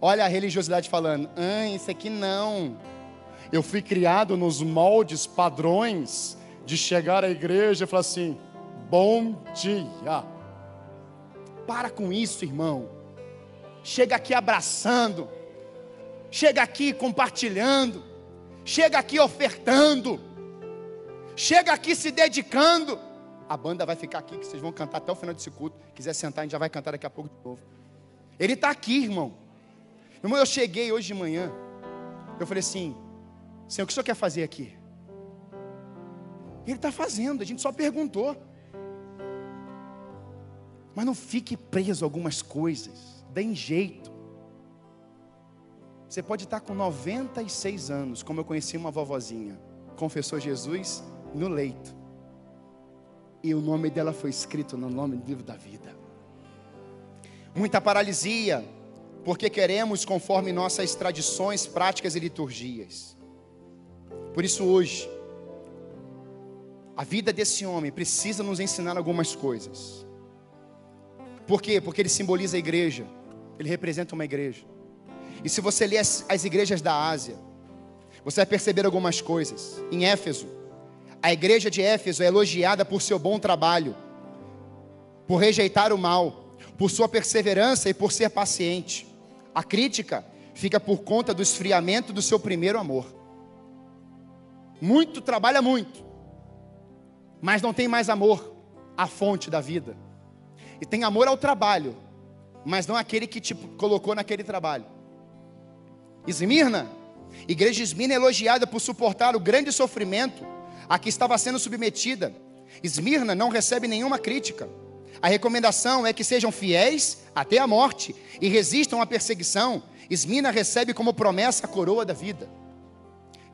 Olha a religiosidade falando. Ah, isso aqui não. Eu fui criado nos moldes, padrões de chegar à igreja e falar assim: bom dia. Para com isso, irmão. Chega aqui abraçando. Chega aqui compartilhando. Chega aqui ofertando. Chega aqui se dedicando. A banda vai ficar aqui, que vocês vão cantar até o final desse culto. Quiser sentar, a gente já vai cantar daqui a pouco de novo. Ele está aqui, irmão. Irmão, eu cheguei hoje de manhã. Eu falei assim: Senhor, o que o senhor quer fazer aqui? Ele está fazendo, a gente só perguntou. Mas não fique preso a algumas coisas. Dê jeito. Você pode estar com 96 anos, como eu conheci uma vovozinha. Confessou Jesus no leito. E o nome dela foi escrito no nome do livro da vida. Muita paralisia, porque queremos conforme nossas tradições, práticas e liturgias. Por isso hoje, a vida desse homem precisa nos ensinar algumas coisas. Por quê? Porque ele simboliza a igreja. Ele representa uma igreja. E se você ler as, as igrejas da Ásia, você vai perceber algumas coisas. Em Éfeso, a igreja de Éfeso é elogiada por seu bom trabalho, por rejeitar o mal, por sua perseverança e por ser paciente. A crítica fica por conta do esfriamento do seu primeiro amor. Muito trabalha muito, mas não tem mais amor, a fonte da vida. E tem amor ao trabalho, mas não aquele que te colocou naquele trabalho. Esmirna, igreja Esmirna é elogiada por suportar o grande sofrimento a que estava sendo submetida. Esmirna não recebe nenhuma crítica. A recomendação é que sejam fiéis até a morte e resistam à perseguição Esmina recebe como promessa a coroa da vida.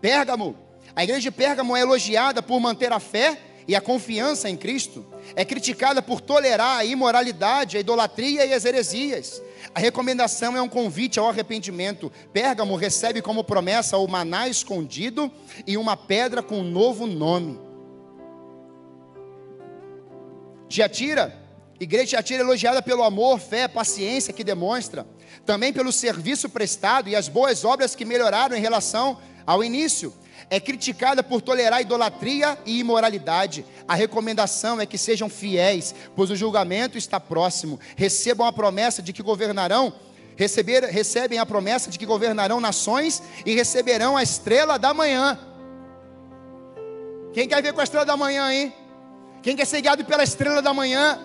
Pérgamo, a igreja de Pérgamo é elogiada por manter a fé e a confiança em Cristo. É criticada por tolerar a imoralidade, a idolatria e as heresias. A recomendação é um convite ao arrependimento. Pérgamo recebe como promessa o maná escondido e uma pedra com um novo nome. Tiatira, igreja de Tiatira é elogiada pelo amor, fé, paciência que demonstra, também pelo serviço prestado e as boas obras que melhoraram em relação ao início. É criticada por tolerar idolatria e imoralidade. A recomendação é que sejam fiéis, pois o julgamento está próximo. Recebam a promessa de que governarão, receber, recebem a promessa de que governarão nações e receberão a estrela da manhã. Quem quer ver com a estrela da manhã, hein? Quem quer ser guiado pela estrela da manhã?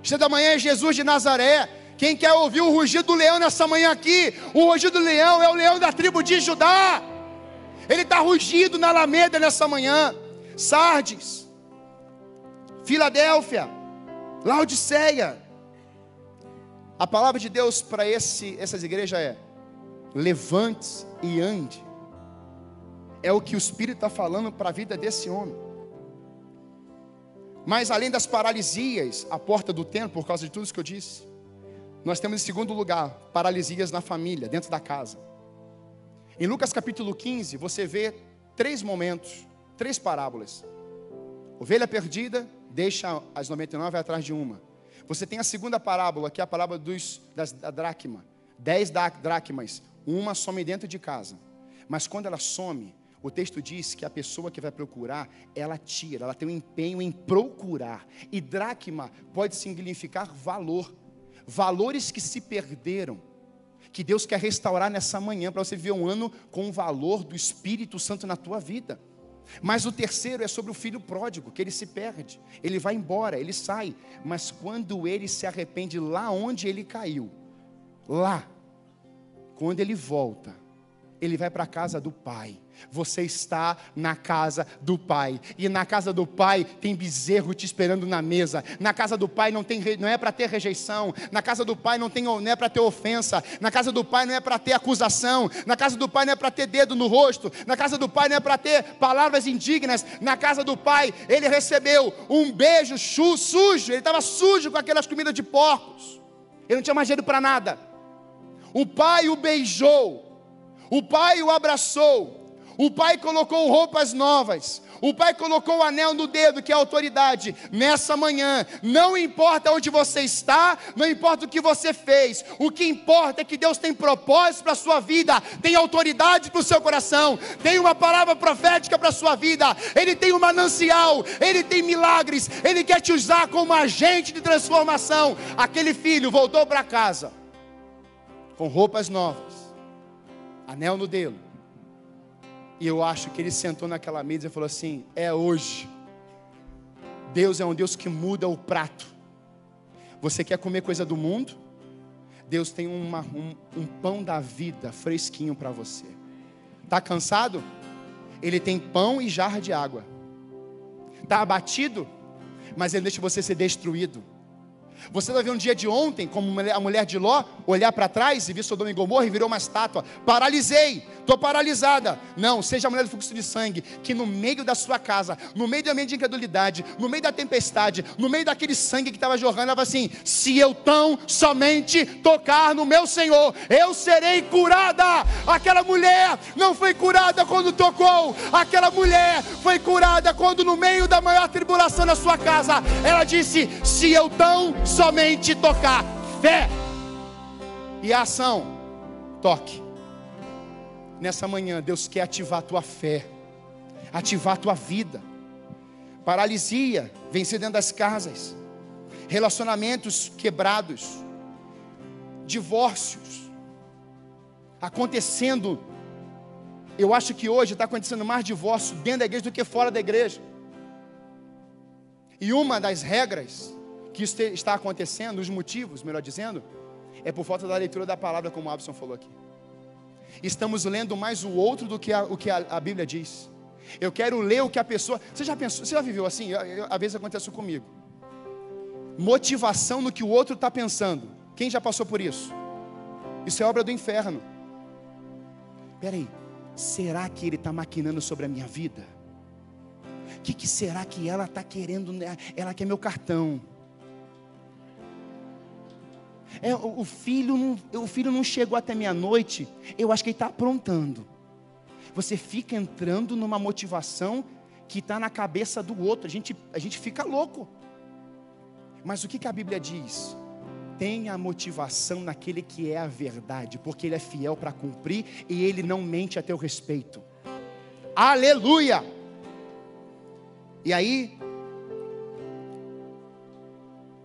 Estrela da manhã é Jesus de Nazaré. Quem quer ouvir o rugido do leão nessa manhã aqui? O rugido do leão é o leão da tribo de Judá. Ele está rugido na Alameda nessa manhã. Sardes, Filadélfia, Laodiceia. A palavra de Deus para essas igrejas é: levante e ande. É o que o Espírito está falando para a vida desse homem. Mas além das paralisias à porta do templo, por causa de tudo isso que eu disse, nós temos em segundo lugar paralisias na família, dentro da casa. Em Lucas capítulo 15, você vê três momentos, três parábolas. Ovelha perdida, deixa as 99 atrás de uma. Você tem a segunda parábola, que é a parábola dos, das, da dracma. Dez dracmas, uma some dentro de casa. Mas quando ela some, o texto diz que a pessoa que vai procurar, ela tira, ela tem um empenho em procurar. E dracma pode significar valor. Valores que se perderam. Que Deus quer restaurar nessa manhã para você viver um ano com o valor do Espírito Santo na tua vida. Mas o terceiro é sobre o filho pródigo, que ele se perde, ele vai embora, ele sai, mas quando ele se arrepende lá onde ele caiu, lá, quando ele volta, ele vai para a casa do pai. Você está na casa do Pai. E na casa do Pai tem bezerro te esperando na mesa. Na casa do Pai não, tem, não é para ter rejeição. Na casa do Pai não, tem, não é para ter ofensa. Na casa do Pai não é para ter acusação. Na casa do Pai não é para ter dedo no rosto. Na casa do Pai não é para ter palavras indignas. Na casa do Pai ele recebeu um beijo sujo. Ele estava sujo com aquelas comidas de porcos. Ele não tinha mais jeito para nada. O Pai o beijou. O Pai o abraçou. O pai colocou roupas novas. O pai colocou o anel no dedo, que é autoridade. Nessa manhã, não importa onde você está, não importa o que você fez, o que importa é que Deus tem propósito para a sua vida, tem autoridade para o seu coração, tem uma palavra profética para a sua vida, Ele tem um manancial, Ele tem milagres, Ele quer te usar como agente de transformação. Aquele filho voltou para casa com roupas novas, anel no dedo e eu acho que ele sentou naquela mesa e falou assim: é hoje. Deus é um Deus que muda o prato. Você quer comer coisa do mundo? Deus tem uma, um, um pão da vida fresquinho para você. Está cansado? Ele tem pão e jarra de água. Está abatido? Mas ele deixa você ser destruído. Você vai ver um dia de ontem, como a mulher de Ló, olhar para trás e ver Sodoma e Gomorra e virou uma estátua. Paralisei, estou paralisada. Não, seja a mulher do fluxo de sangue, que no meio da sua casa, no meio do ambiente de incredulidade, no meio da tempestade, no meio daquele sangue que estava jorrando, ela falou assim: se eu tão somente tocar no meu Senhor, eu serei curada. Aquela mulher não foi curada quando tocou, aquela mulher foi curada quando no meio da maior tribulação na sua casa, ela disse: se eu tão somente tocar. Fé e ação. Toque. Nessa manhã, Deus quer ativar a tua fé, ativar a tua vida. Paralisia, vencer dentro das casas, relacionamentos quebrados, divórcios acontecendo. Eu acho que hoje está acontecendo mais divórcio dentro da igreja do que fora da igreja. E uma das regras que isso está acontecendo, os motivos, melhor dizendo, é por falta da leitura da palavra, como o Abson falou aqui. Estamos lendo mais o outro do que a, o que a, a Bíblia diz. Eu quero ler o que a pessoa. Você já pensou? Você já viveu assim? Eu, eu, às vezes acontece comigo. Motivação no que o outro está pensando. Quem já passou por isso? Isso é obra do inferno. peraí, será que ele está maquinando sobre a minha vida? O que, que será que ela está querendo? Né? Ela quer meu cartão. É, o, filho não, o filho não chegou até meia-noite. Eu acho que ele está aprontando. Você fica entrando numa motivação que está na cabeça do outro. A gente, a gente fica louco. Mas o que, que a Bíblia diz? Tenha motivação naquele que é a verdade, porque ele é fiel para cumprir e ele não mente a teu respeito. Aleluia! E aí,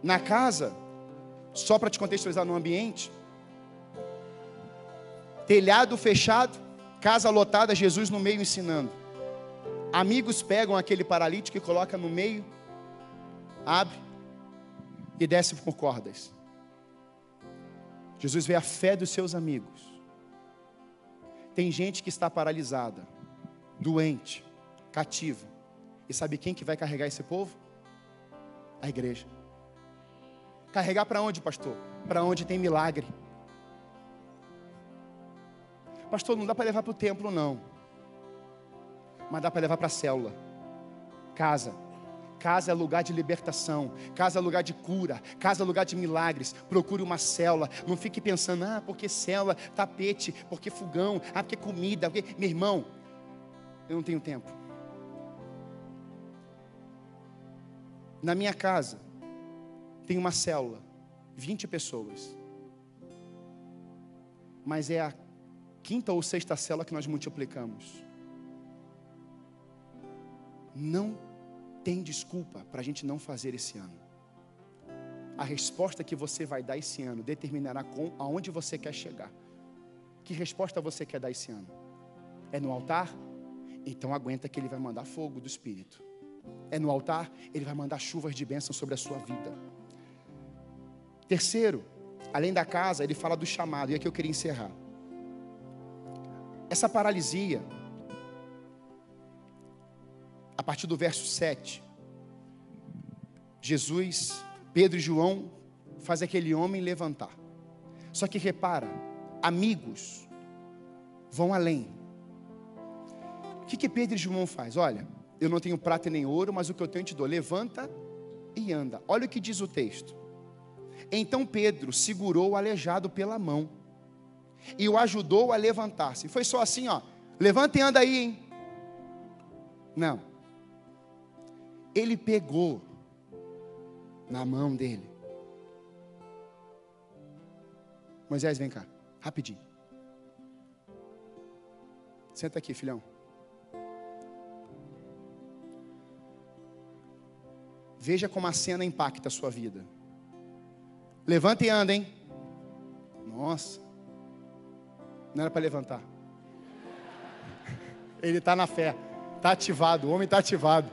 na casa, só para te contextualizar no ambiente, telhado fechado, casa lotada, Jesus no meio ensinando. Amigos pegam aquele paralítico e colocam no meio, abre e desce por cordas. Jesus vê a fé dos seus amigos. Tem gente que está paralisada, doente, cativa. E sabe quem que vai carregar esse povo? A igreja. Carregar para onde, pastor? Para onde tem milagre. Pastor, não dá para levar para o templo, não. Mas dá para levar para a célula. Casa. Casa é lugar de libertação, casa é lugar de cura, casa é lugar de milagres. Procure uma célula. Não fique pensando, ah, porque célula, tapete, porque fogão, ah, porque comida. Porque... Meu irmão, eu não tenho tempo. Na minha casa, tem uma célula, 20 pessoas. Mas é a quinta ou sexta célula que nós multiplicamos. Não tem desculpa para a gente não fazer esse ano. A resposta que você vai dar esse ano determinará com aonde você quer chegar. Que resposta você quer dar esse ano? É no altar? Então aguenta que ele vai mandar fogo do Espírito. É no altar? Ele vai mandar chuvas de bênção sobre a sua vida. Terceiro, além da casa, ele fala do chamado, e aqui eu queria encerrar. Essa paralisia, a partir do verso 7, Jesus, Pedro e João fazem aquele homem levantar. Só que repara, amigos vão além. O que, que Pedro e João faz? Olha, eu não tenho prata nem ouro, mas o que eu tenho te dou. Levanta e anda. Olha o que diz o texto. Então Pedro segurou o aleijado pela mão e o ajudou a levantar-se. Foi só assim, ó. Levanta e anda aí, hein? Não. Ele pegou na mão dele. Moisés, vem cá, rapidinho. Senta aqui, filhão. Veja como a cena impacta a sua vida. Levanta e anda, hein? Nossa. Não era para levantar. Ele está na fé. Está ativado. O homem está ativado.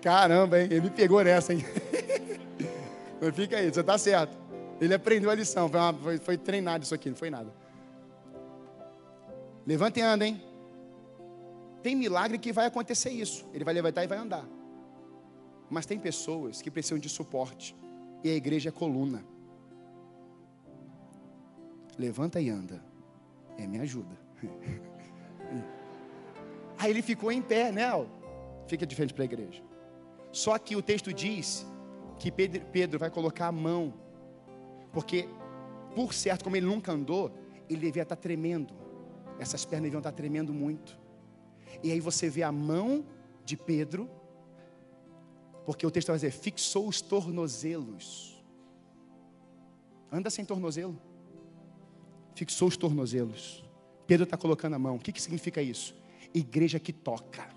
Caramba, hein? Ele me pegou nessa, hein? Mas fica aí, você está certo. Ele aprendeu a lição. Foi, uma, foi, foi treinado isso aqui, não foi nada. Levanta e anda, hein? Tem milagre que vai acontecer isso. Ele vai levantar e vai andar. Mas tem pessoas que precisam de suporte. E a igreja é coluna. Levanta e anda. É, me ajuda. Aí ele ficou em pé, né? Fica de frente para a igreja. Só que o texto diz que Pedro, Pedro vai colocar a mão, porque, por certo, como ele nunca andou, ele devia estar tremendo. Essas pernas deviam estar tremendo muito. E aí você vê a mão de Pedro, porque o texto vai dizer: fixou os tornozelos. Anda sem tornozelo fixou os tornozelos. Pedro está colocando a mão. O que, que significa isso? Igreja que toca,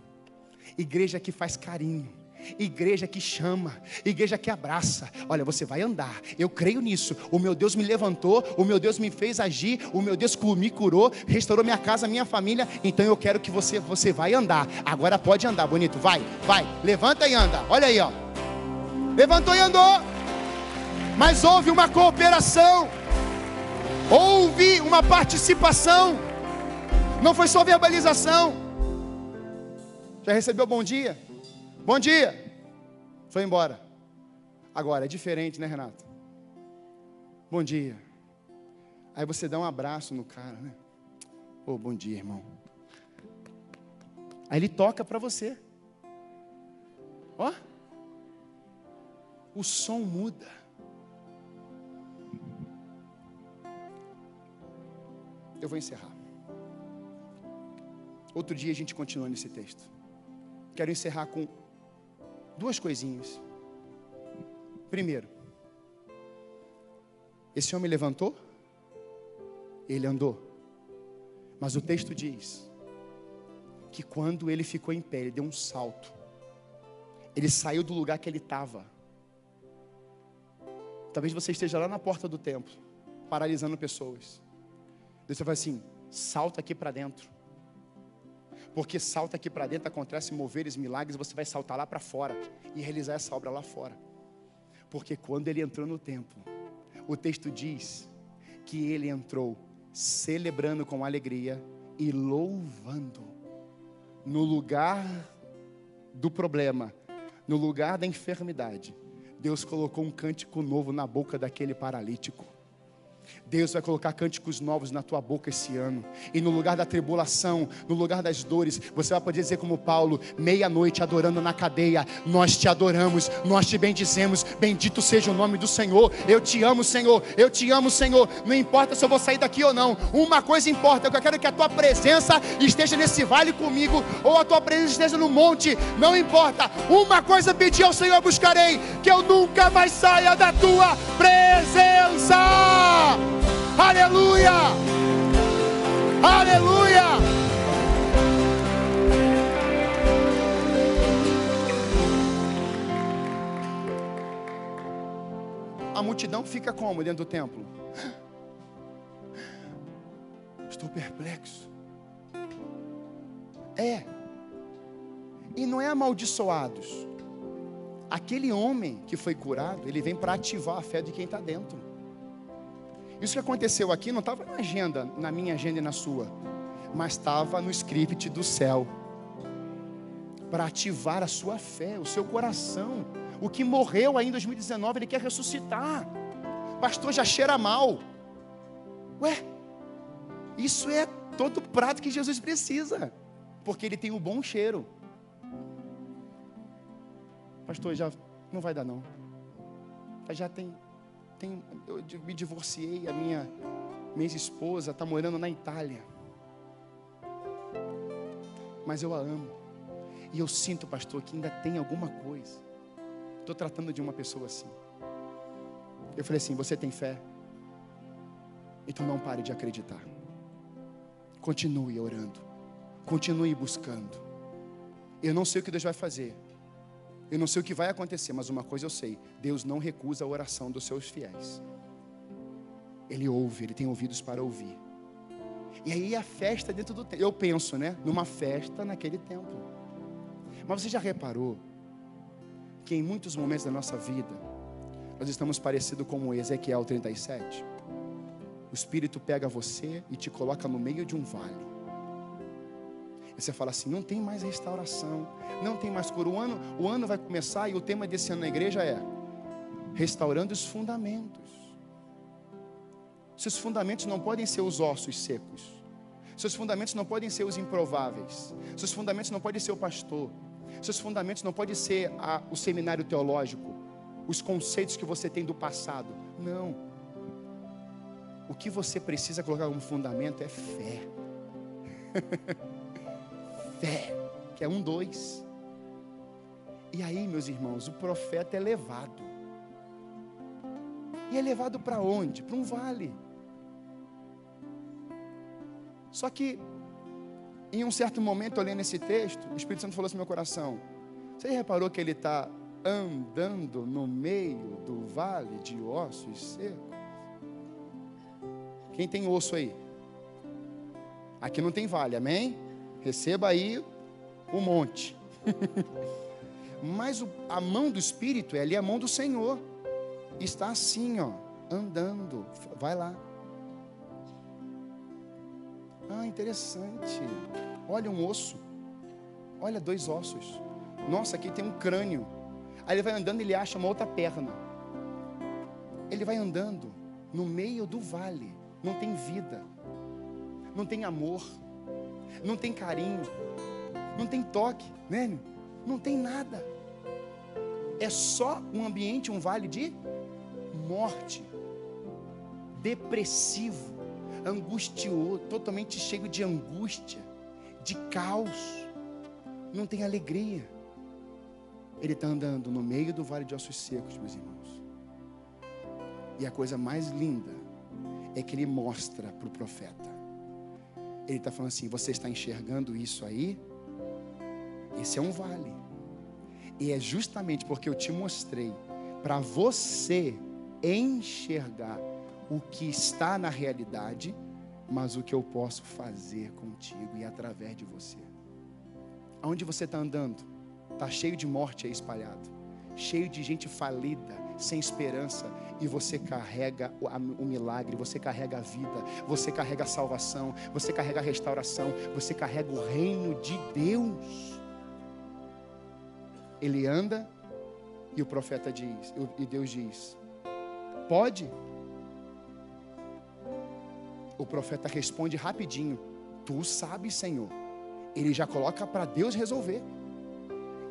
igreja que faz carinho, igreja que chama, igreja que abraça. Olha, você vai andar, eu creio nisso. O meu Deus me levantou, o meu Deus me fez agir, o meu Deus me curou, restaurou minha casa, minha família. Então eu quero que você, você vai andar. Agora pode andar, bonito. Vai, vai, levanta e anda. Olha aí, ó. Levantou e andou. Mas houve uma cooperação. Houve uma participação. Não foi só verbalização. Já recebeu bom dia? Bom dia. Foi embora. Agora é diferente, né, Renato? Bom dia. Aí você dá um abraço no cara, né? Oh, bom dia, irmão. Aí ele toca para você. Ó. O som muda. Eu vou encerrar. Outro dia a gente continua nesse texto. Quero encerrar com duas coisinhas. Primeiro, esse homem levantou, ele andou. Mas o texto diz que quando ele ficou em pé, ele deu um salto. Ele saiu do lugar que ele estava. Talvez você esteja lá na porta do templo, paralisando pessoas. Deus vai assim: salta aqui para dentro. Porque salta aqui para dentro, acontece moveres, milagres, você vai saltar lá para fora e realizar essa obra lá fora. Porque quando ele entrou no templo, o texto diz que ele entrou celebrando com alegria e louvando. No lugar do problema, no lugar da enfermidade, Deus colocou um cântico novo na boca daquele paralítico. Deus vai colocar cânticos novos na tua boca esse ano. E no lugar da tribulação, no lugar das dores, você vai poder dizer como Paulo, meia-noite adorando na cadeia, nós te adoramos, nós te bendizemos, bendito seja o nome do Senhor. Eu te amo, Senhor. Eu te amo, Senhor. Não importa se eu vou sair daqui ou não. Uma coisa importa, eu quero que a tua presença esteja nesse vale comigo ou a tua presença esteja no monte, não importa. Uma coisa pedi ao Senhor buscarei, que eu nunca mais saia da tua presença. Aleluia! Aleluia! A multidão fica como dentro do templo? Estou perplexo. É. E não é amaldiçoados. Aquele homem que foi curado, ele vem para ativar a fé de quem está dentro. Isso que aconteceu aqui não estava na agenda, na minha agenda e na sua, mas estava no script do céu para ativar a sua fé, o seu coração. O que morreu aí em 2019, ele quer ressuscitar. Pastor, já cheira mal. Ué, isso é todo prato que Jesus precisa, porque ele tem o um bom cheiro. Pastor, já não vai dar não. Já tem eu me divorciei, a minha, minha esposa está morando na Itália. Mas eu a amo. E eu sinto, pastor, que ainda tem alguma coisa. Estou tratando de uma pessoa assim. Eu falei assim: você tem fé? Então não pare de acreditar. Continue orando. Continue buscando. Eu não sei o que Deus vai fazer. Eu não sei o que vai acontecer, mas uma coisa eu sei: Deus não recusa a oração dos seus fiéis. Ele ouve, ele tem ouvidos para ouvir. E aí a festa dentro do templo. Eu penso, né? Numa festa naquele templo. Mas você já reparou que em muitos momentos da nossa vida nós estamos parecidos como Ezequiel 37? O Espírito pega você e te coloca no meio de um vale. Você fala assim: não tem mais restauração, não tem mais cura. O ano, o ano vai começar e o tema desse ano na igreja é restaurando os fundamentos. Seus fundamentos não podem ser os ossos secos. Seus fundamentos não podem ser os improváveis. Seus fundamentos não podem ser o pastor. Seus fundamentos não podem ser a, o seminário teológico, os conceitos que você tem do passado. Não. O que você precisa colocar como fundamento é fé. fé, que é um dois. E aí, meus irmãos, o profeta é levado. E é levado para onde? Para um vale. Só que, em um certo momento, olhando esse texto, o Espírito Santo falou assim no meu coração: Você reparou que ele está andando no meio do vale de ossos secos? Quem tem osso aí? Aqui não tem vale, amém? Receba aí o monte. Mas a mão do Espírito é ali a mão do Senhor. Está assim, ó, andando. Vai lá. Ah, interessante. Olha um osso. Olha dois ossos. Nossa, aqui tem um crânio. Aí ele vai andando e ele acha uma outra perna. Ele vai andando no meio do vale. Não tem vida. não tem amor, não tem carinho, não tem toque, né? Não tem nada. É só um ambiente, um vale de morte, depressivo, angustioso, totalmente cheio de angústia, de caos, não tem alegria. Ele está andando no meio do vale de ossos secos, meus irmãos. E a coisa mais linda é que ele mostra para o profeta. Ele está falando assim: você está enxergando isso aí? Esse é um vale. E é justamente porque eu te mostrei para você enxergar o que está na realidade, mas o que eu posso fazer contigo e através de você. Aonde você está andando? Está cheio de morte aí espalhado, cheio de gente falida, sem esperança, e você carrega o, milagre, você carrega a vida, você carrega a salvação, você carrega a restauração, você carrega o reino de Deus. Ele anda e o profeta diz, e Deus diz: Pode? O profeta responde rapidinho: Tu sabes, Senhor. Ele já coloca para Deus resolver.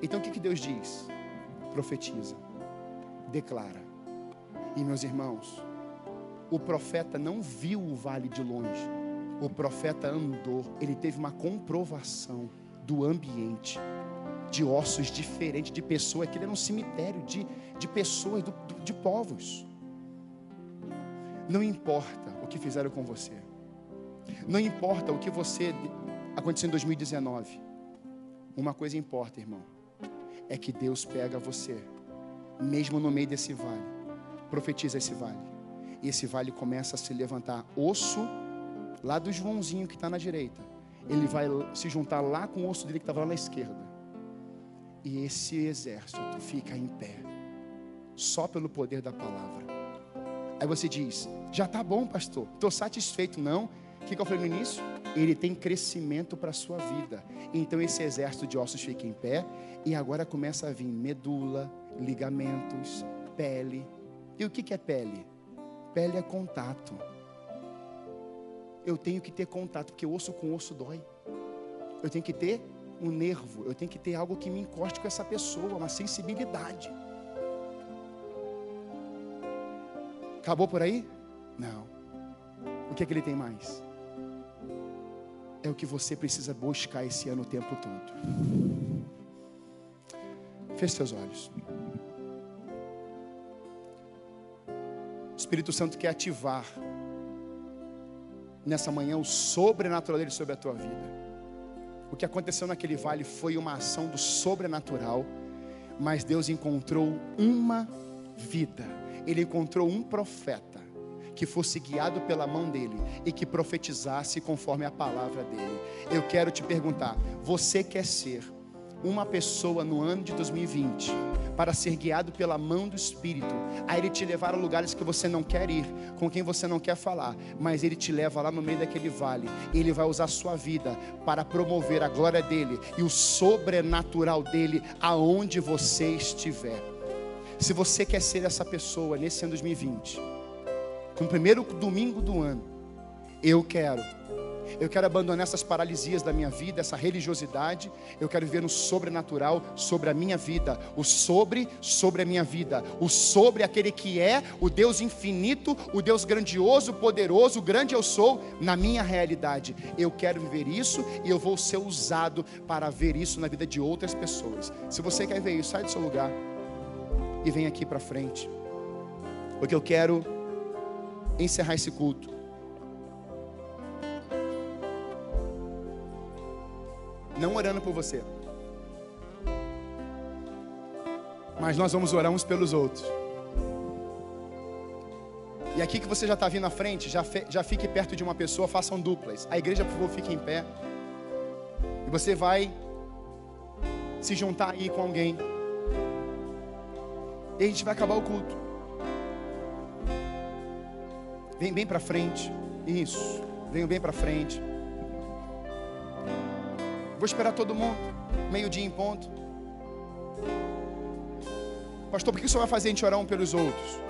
Então o que, que Deus diz? Profetiza, declara. E meus irmãos, o profeta não viu o vale de longe, o profeta andou, ele teve uma comprovação do ambiente, de ossos diferentes, de pessoas, aquele era um cemitério de, de pessoas, do, de povos. Não importa o que fizeram com você. Não importa o que você aconteceu em 2019. Uma coisa importa, irmão. É que Deus pega você, mesmo no meio desse vale. Profetiza esse vale. E esse vale começa a se levantar osso lá do Joãozinho que está na direita. Ele vai se juntar lá com o osso dele que estava lá na esquerda. E esse exército fica em pé, só pelo poder da palavra. Aí você diz: já está bom, pastor, estou satisfeito. Não. O que, que eu falei no início? Ele tem crescimento para a sua vida. Então esse exército de ossos fica em pé e agora começa a vir medula, ligamentos, pele. E o que, é pele? Pele é contato. Eu tenho que ter contato, porque osso com osso dói. Eu tenho que ter um nervo, eu tenho que ter algo que me encoste com essa pessoa, uma sensibilidade. Acabou por aí? Não. O que é que ele tem mais? É o que você precisa buscar esse ano o tempo todo. Feche seus olhos. Espírito Santo quer ativar nessa manhã o sobrenatural dele sobre a tua vida. O que aconteceu naquele vale foi uma ação do sobrenatural, mas Deus encontrou uma vida ele encontrou um profeta que fosse guiado pela mão dele e que profetizasse conforme a palavra dele. Eu quero te perguntar: você quer ser uma pessoa no ano de 2020 para ser guiado pela mão do Espírito, a Ele te levar a lugares que você não quer ir, com quem você não quer falar, mas Ele te leva lá no meio daquele vale. Ele vai usar a sua vida para promover a glória dele e o sobrenatural dele aonde você estiver. Se você quer ser essa pessoa nesse ano 2020, no primeiro domingo do ano, eu quero. Eu quero abandonar essas paralisias da minha vida, essa religiosidade. Eu quero viver no sobrenatural sobre a minha vida. O sobre, sobre a minha vida. O sobre aquele que é o Deus infinito, o Deus grandioso, poderoso, grande eu sou na minha realidade. Eu quero viver isso e eu vou ser usado para ver isso na vida de outras pessoas. Se você quer ver isso, sai do seu lugar e vem aqui para frente. Porque eu quero encerrar esse culto. Não orando por você. Mas nós vamos orar uns pelos outros. E aqui que você já está vindo à frente, já, fe, já fique perto de uma pessoa, façam duplas. A igreja, por favor, fique em pé. E você vai se juntar aí com alguém. E a gente vai acabar o culto. Vem bem para frente. Isso. Venham bem para frente. Vou esperar todo mundo. Meio-dia em ponto. Pastor, por que senhor vai fazer a gente orar um pelos outros?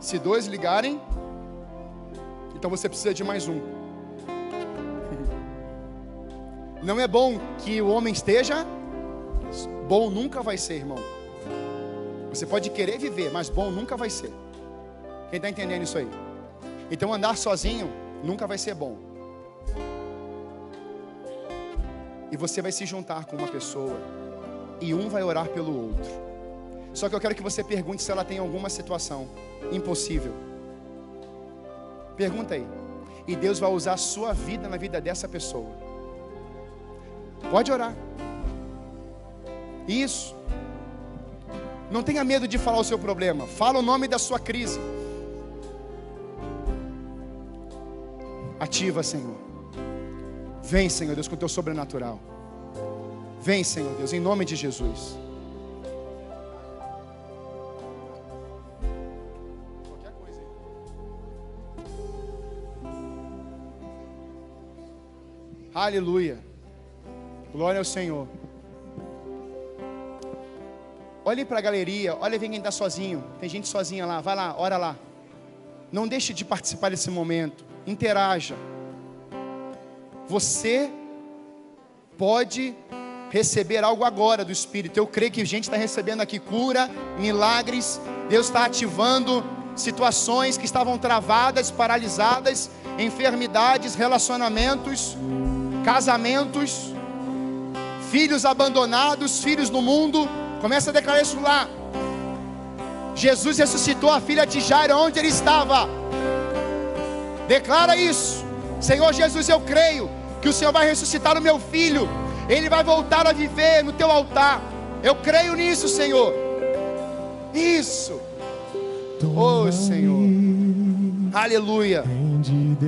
Se dois ligarem, então você precisa de mais um. Não é bom que o homem esteja bom nunca vai ser, irmão. Você pode querer viver, mas bom nunca vai ser. Quem está entendendo isso aí? Então andar sozinho nunca vai ser bom. E você vai se juntar com uma pessoa e um vai orar pelo outro. Só que eu quero que você pergunte se ela tem alguma situação impossível. Pergunta aí. E Deus vai usar a sua vida na vida dessa pessoa. Pode orar. Isso. Não tenha medo de falar o seu problema. Fala o nome da sua crise. Ativa, Senhor. Vem, Senhor Deus, com o teu sobrenatural. Vem, Senhor Deus, em nome de Jesus. Aleluia. Glória ao Senhor. Olhe para a galeria, olha quem está sozinho. Tem gente sozinha lá, vai lá, ora lá. Não deixe de participar desse momento. Interaja. Você pode receber algo agora do Espírito. Eu creio que a gente está recebendo aqui cura, milagres. Deus está ativando situações que estavam travadas, paralisadas, enfermidades, relacionamentos, casamentos, filhos abandonados, filhos no mundo Começa a declarar isso lá. Jesus ressuscitou a filha de Jairo onde ele estava. Declara isso. Senhor Jesus, eu creio que o Senhor vai ressuscitar o meu filho. Ele vai voltar a viver no teu altar. Eu creio nisso, Senhor. Isso. Oh, Senhor. Aleluia.